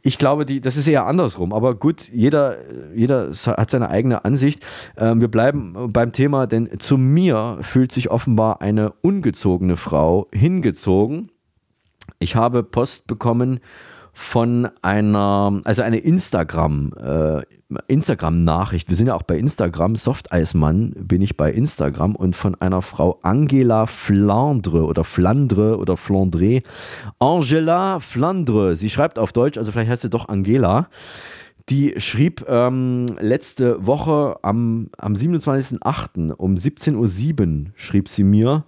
ich glaube, die, das ist eher andersrum. Aber gut, jeder, jeder hat seine eigene Ansicht. Ähm, wir bleiben beim Thema, denn zu mir fühlt sich offenbar eine ungezogene Frau hingezogen. Ich habe Post bekommen von einer, also eine Instagram, äh, Instagram-Nachricht. Wir sind ja auch bei Instagram, Softeismann bin ich bei Instagram und von einer Frau Angela Flandre oder Flandre oder Flandre. Angela Flandre. Sie schreibt auf Deutsch, also vielleicht heißt sie doch Angela. Die schrieb ähm, letzte Woche am, am 27.08. um 17.07 Uhr schrieb sie mir,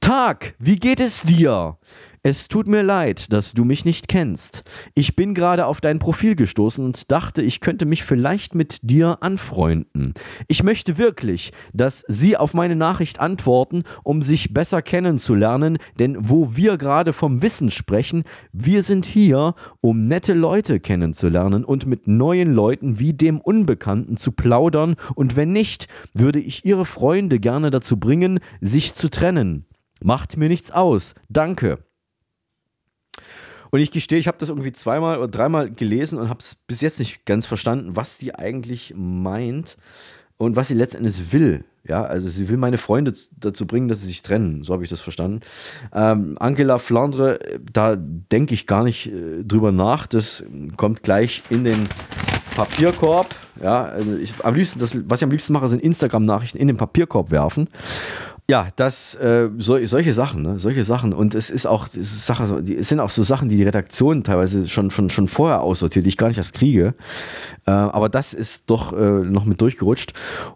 Tag, wie geht es dir? Es tut mir leid, dass du mich nicht kennst. Ich bin gerade auf dein Profil gestoßen und dachte, ich könnte mich vielleicht mit dir anfreunden. Ich möchte wirklich, dass Sie auf meine Nachricht antworten, um sich besser kennenzulernen, denn wo wir gerade vom Wissen sprechen, wir sind hier, um nette Leute kennenzulernen und mit neuen Leuten wie dem Unbekannten zu plaudern, und wenn nicht, würde ich Ihre Freunde gerne dazu bringen, sich zu trennen. Macht mir nichts aus. Danke. Und ich gestehe, ich habe das irgendwie zweimal oder dreimal gelesen und habe es bis jetzt nicht ganz verstanden, was sie eigentlich meint und was sie letztendlich will. Ja, also sie will meine Freunde dazu bringen, dass sie sich trennen. So habe ich das verstanden. Ähm, Angela Flandre, da denke ich gar nicht äh, drüber nach. Das kommt gleich in den Papierkorb. Ja, also ich, am liebsten, das, was ich am liebsten mache, sind Instagram-Nachrichten in den Papierkorb werfen. Ja, das, äh, so, solche Sachen, ne? solche Sachen. Und es ist auch, Sache, es sind auch so Sachen, die die Redaktion teilweise schon, schon, schon vorher aussortiert, die ich gar nicht erst kriege. Äh, aber das ist doch äh, noch mit durchgerutscht.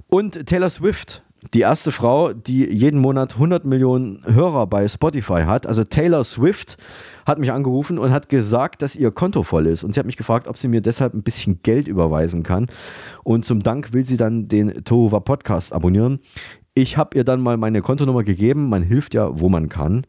Und Taylor Swift, die erste Frau, die jeden Monat 100 Millionen Hörer bei Spotify hat. Also Taylor Swift hat mich angerufen und hat gesagt, dass ihr Konto voll ist. Und sie hat mich gefragt, ob sie mir deshalb ein bisschen Geld überweisen kann. Und zum Dank will sie dann den Tohuwa Podcast abonnieren. Ich habe ihr dann mal meine Kontonummer gegeben. Man hilft ja, wo man kann.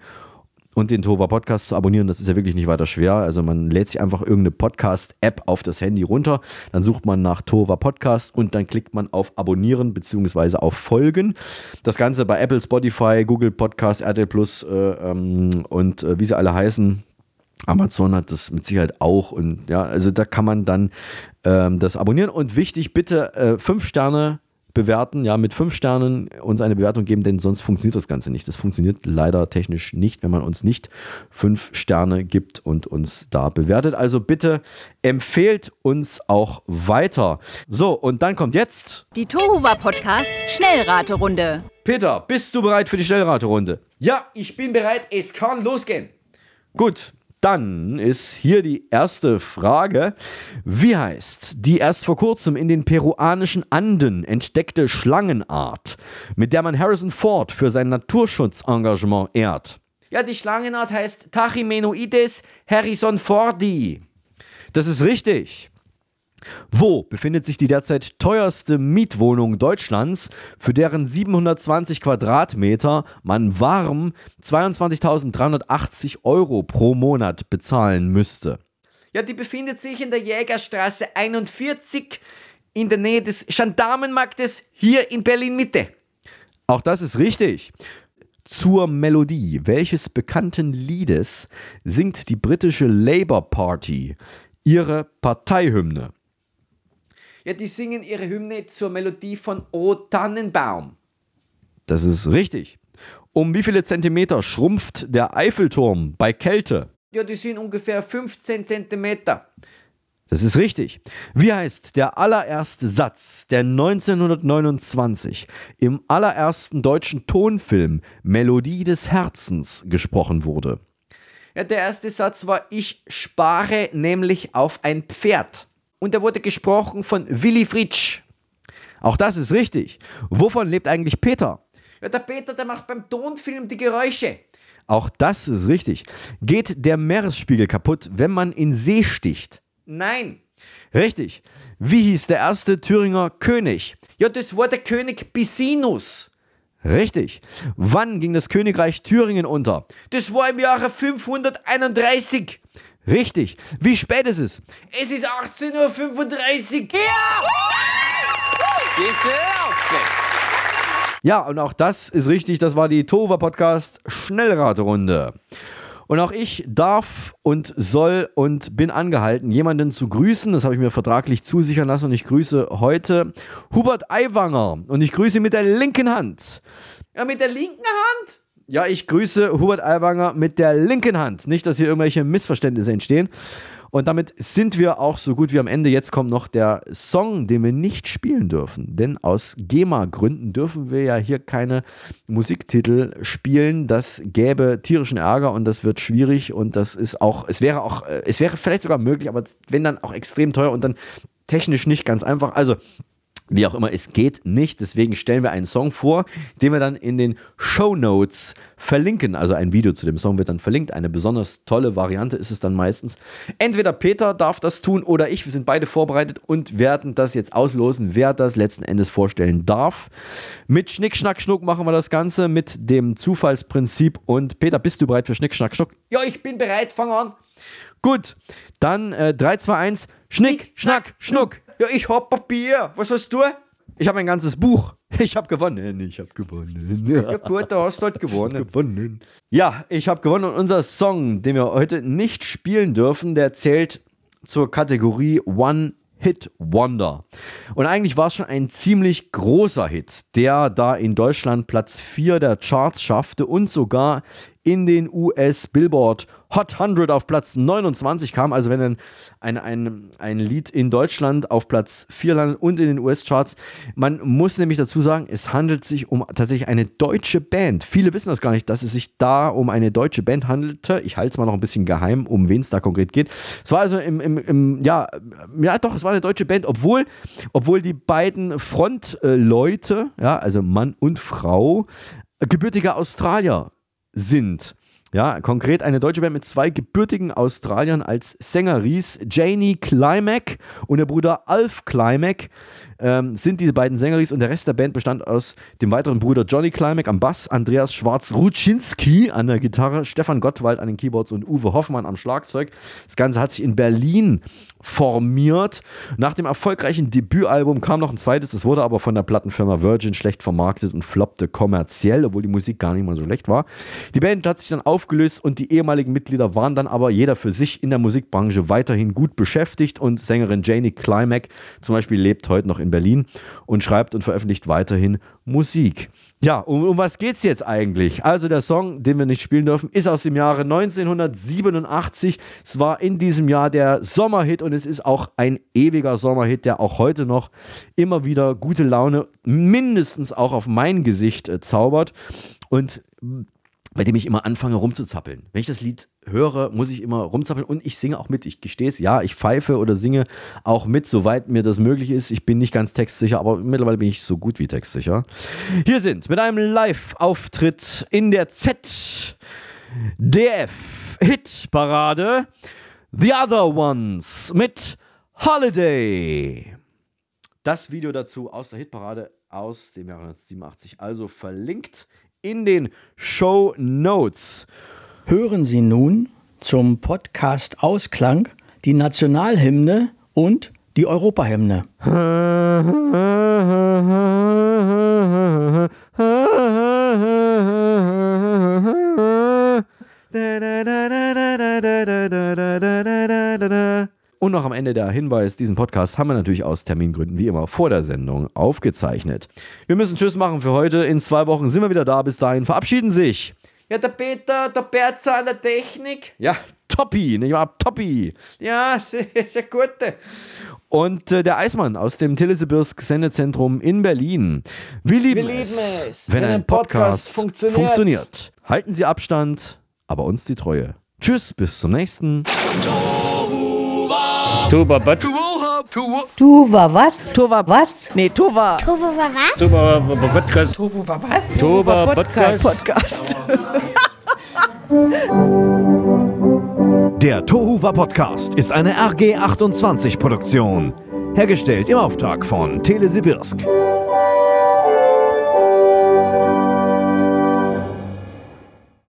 Und den Tova Podcast zu abonnieren, das ist ja wirklich nicht weiter schwer. Also man lädt sich einfach irgendeine Podcast-App auf das Handy runter, dann sucht man nach Tova Podcast und dann klickt man auf Abonnieren bzw. auf Folgen. Das Ganze bei Apple, Spotify, Google Podcast, RTL Plus äh, ähm, und äh, wie sie alle heißen. Amazon hat das mit Sicherheit auch und ja, also da kann man dann ähm, das abonnieren. Und wichtig, bitte äh, fünf Sterne bewerten, ja, mit fünf Sternen uns eine Bewertung geben, denn sonst funktioniert das Ganze nicht. Das funktioniert leider technisch nicht, wenn man uns nicht fünf Sterne gibt und uns da bewertet. Also bitte empfehlt uns auch weiter. So, und dann kommt jetzt Die Tohuwa Podcast Schnellraterunde. Peter, bist du bereit für die Schnellraterunde? Ja, ich bin bereit. Es kann losgehen. Gut, dann ist hier die erste Frage. Wie heißt die erst vor kurzem in den peruanischen Anden entdeckte Schlangenart, mit der man Harrison Ford für sein Naturschutzengagement ehrt? Ja, die Schlangenart heißt Tachymenoides harrisonfordi. Das ist richtig. Wo befindet sich die derzeit teuerste Mietwohnung Deutschlands, für deren 720 Quadratmeter man warm 22.380 Euro pro Monat bezahlen müsste? Ja, die befindet sich in der Jägerstraße 41 in der Nähe des Gendarmenmarktes hier in Berlin Mitte. Auch das ist richtig. Zur Melodie welches bekannten Liedes singt die britische Labour Party ihre Parteihymne? Ja, die singen ihre Hymne zur Melodie von O Tannenbaum. Das ist richtig. Um wie viele Zentimeter schrumpft der Eiffelturm bei Kälte? Ja, die sind ungefähr 15 Zentimeter. Das ist richtig. Wie heißt der allererste Satz, der 1929 im allerersten deutschen Tonfilm Melodie des Herzens gesprochen wurde? Ja, der erste Satz war, ich spare nämlich auf ein Pferd. Und er wurde gesprochen von Willy Fritsch. Auch das ist richtig. Wovon lebt eigentlich Peter? Ja, der Peter, der macht beim Tonfilm die Geräusche. Auch das ist richtig. Geht der Meeresspiegel kaputt, wenn man in See sticht? Nein. Richtig. Wie hieß der erste Thüringer König? Ja, das war der König Pisinus. Richtig. Wann ging das Königreich Thüringen unter? Das war im Jahre 531. Richtig. Wie spät ist es? Es ist 18.35 Uhr. Ja, und auch das ist richtig. Das war die Tova Podcast Schnellraterunde. Und auch ich darf und soll und bin angehalten, jemanden zu grüßen. Das habe ich mir vertraglich zusichern lassen und ich grüße heute Hubert Aiwanger und ich grüße mit der linken Hand. Ja, mit der linken Hand? Ja, ich grüße Hubert Aiwanger mit der linken Hand. Nicht, dass hier irgendwelche Missverständnisse entstehen. Und damit sind wir auch so gut wie am Ende. Jetzt kommt noch der Song, den wir nicht spielen dürfen. Denn aus GEMA-Gründen dürfen wir ja hier keine Musiktitel spielen. Das gäbe tierischen Ärger und das wird schwierig. Und das ist auch, es wäre auch, äh, es wäre vielleicht sogar möglich, aber wenn dann auch extrem teuer und dann technisch nicht ganz einfach. Also wie auch immer, es geht nicht. Deswegen stellen wir einen Song vor, den wir dann in den Show Notes verlinken. Also ein Video zu dem Song wird dann verlinkt. Eine besonders tolle Variante ist es dann meistens. Entweder Peter darf das tun oder ich. Wir sind beide vorbereitet und werden das jetzt auslosen, wer das letzten Endes vorstellen darf. Mit Schnick, Schnack, Schnuck machen wir das Ganze mit dem Zufallsprinzip. Und Peter, bist du bereit für Schnick, Schnack, Schnuck? Ja, ich bin bereit. Fang an. Gut, dann äh, 3, 2, 1. Schnick, Schnack, Schnuck. Ja, ich hab Papier. Was hast du? Ich habe ein ganzes Buch. Ich habe gewonnen. Ich habe gewonnen. Ja gut, da hast du halt gewonnen. gewonnen. Ja, ich habe gewonnen und unser Song, den wir heute nicht spielen dürfen, der zählt zur Kategorie One Hit Wonder. Und eigentlich war es schon ein ziemlich großer Hit, der da in Deutschland Platz 4 der Charts schaffte und sogar in den US Billboard Hot 100 auf Platz 29 kam. Also wenn ein, ein, ein, Lied in Deutschland auf Platz 4 landet und in den US-Charts. Man muss nämlich dazu sagen, es handelt sich um tatsächlich eine deutsche Band. Viele wissen das gar nicht, dass es sich da um eine deutsche Band handelte. Ich halte es mal noch ein bisschen geheim, um wen es da konkret geht. Es war also im, im, im, ja, ja doch, es war eine deutsche Band, obwohl, obwohl die beiden Frontleute, ja, also Mann und Frau, gebürtige Australier sind. Ja, konkret eine deutsche Band mit zwei gebürtigen Australiern als Sänger Ries, Janie Climack und der Bruder Alf Climack ähm, sind diese beiden Sängeris und der Rest der Band bestand aus dem weiteren Bruder Johnny Climack am Bass, Andreas Schwarz-Ruczynski an der Gitarre, Stefan Gottwald an den Keyboards und Uwe Hoffmann am Schlagzeug. Das Ganze hat sich in Berlin formiert. Nach dem erfolgreichen Debütalbum kam noch ein zweites, das wurde aber von der Plattenfirma Virgin schlecht vermarktet und floppte kommerziell, obwohl die Musik gar nicht mal so schlecht war. Die Band hat sich dann aufgelöst und die ehemaligen Mitglieder waren dann aber jeder für sich in der Musikbranche weiterhin gut beschäftigt und Sängerin Janie Climack zum Beispiel lebt heute noch in Berlin und schreibt und veröffentlicht weiterhin Musik. Ja, um, um was geht's jetzt eigentlich? Also der Song, den wir nicht spielen dürfen, ist aus dem Jahre 1987. Es war in diesem Jahr der Sommerhit und es ist auch ein ewiger Sommerhit, der auch heute noch immer wieder gute Laune mindestens auch auf mein Gesicht äh, zaubert und bei dem ich immer anfange rumzuzappeln. Wenn ich das Lied höre, muss ich immer rumzappeln und ich singe auch mit. Ich gestehe es, ja, ich pfeife oder singe auch mit, soweit mir das möglich ist. Ich bin nicht ganz textsicher, aber mittlerweile bin ich so gut wie textsicher. Hier sind mit einem Live-Auftritt in der ZDF Hitparade The Other Ones mit Holiday. Das Video dazu aus der Hitparade aus dem Jahre 1987, also verlinkt in den Show Notes. Hören Sie nun zum Podcast Ausklang die Nationalhymne und die Europahymne. Da, da, da, da. Und noch am Ende der Hinweis, diesen Podcast haben wir natürlich aus Termingründen wie immer vor der Sendung aufgezeichnet. Wir müssen Tschüss machen für heute. In zwei Wochen sind wir wieder da. Bis dahin verabschieden sich. Ja, der Peter, der Berzer an der Technik. Ja, Toppi, nicht wahr? Toppi. Ja, sehr, sehr gute. Und äh, der Eismann aus dem Telesibirsk Sendezentrum in Berlin. Wir lieben, Wir lieben es, es, wenn, wenn ein ein Podcast Podcast, funktioniert. funktioniert. Halten Sie Abstand, aber uns die Treue. Tschüss, bis zum nächsten. Tuba, but. Du war was? Tova was? Nee, Tova. Tovo war was? Tuba, Podcast. War was? Podcast. Podcast. Podcast. Der Tohuwa Podcast ist eine RG28 Produktion. Hergestellt im Auftrag von Telesibirsk.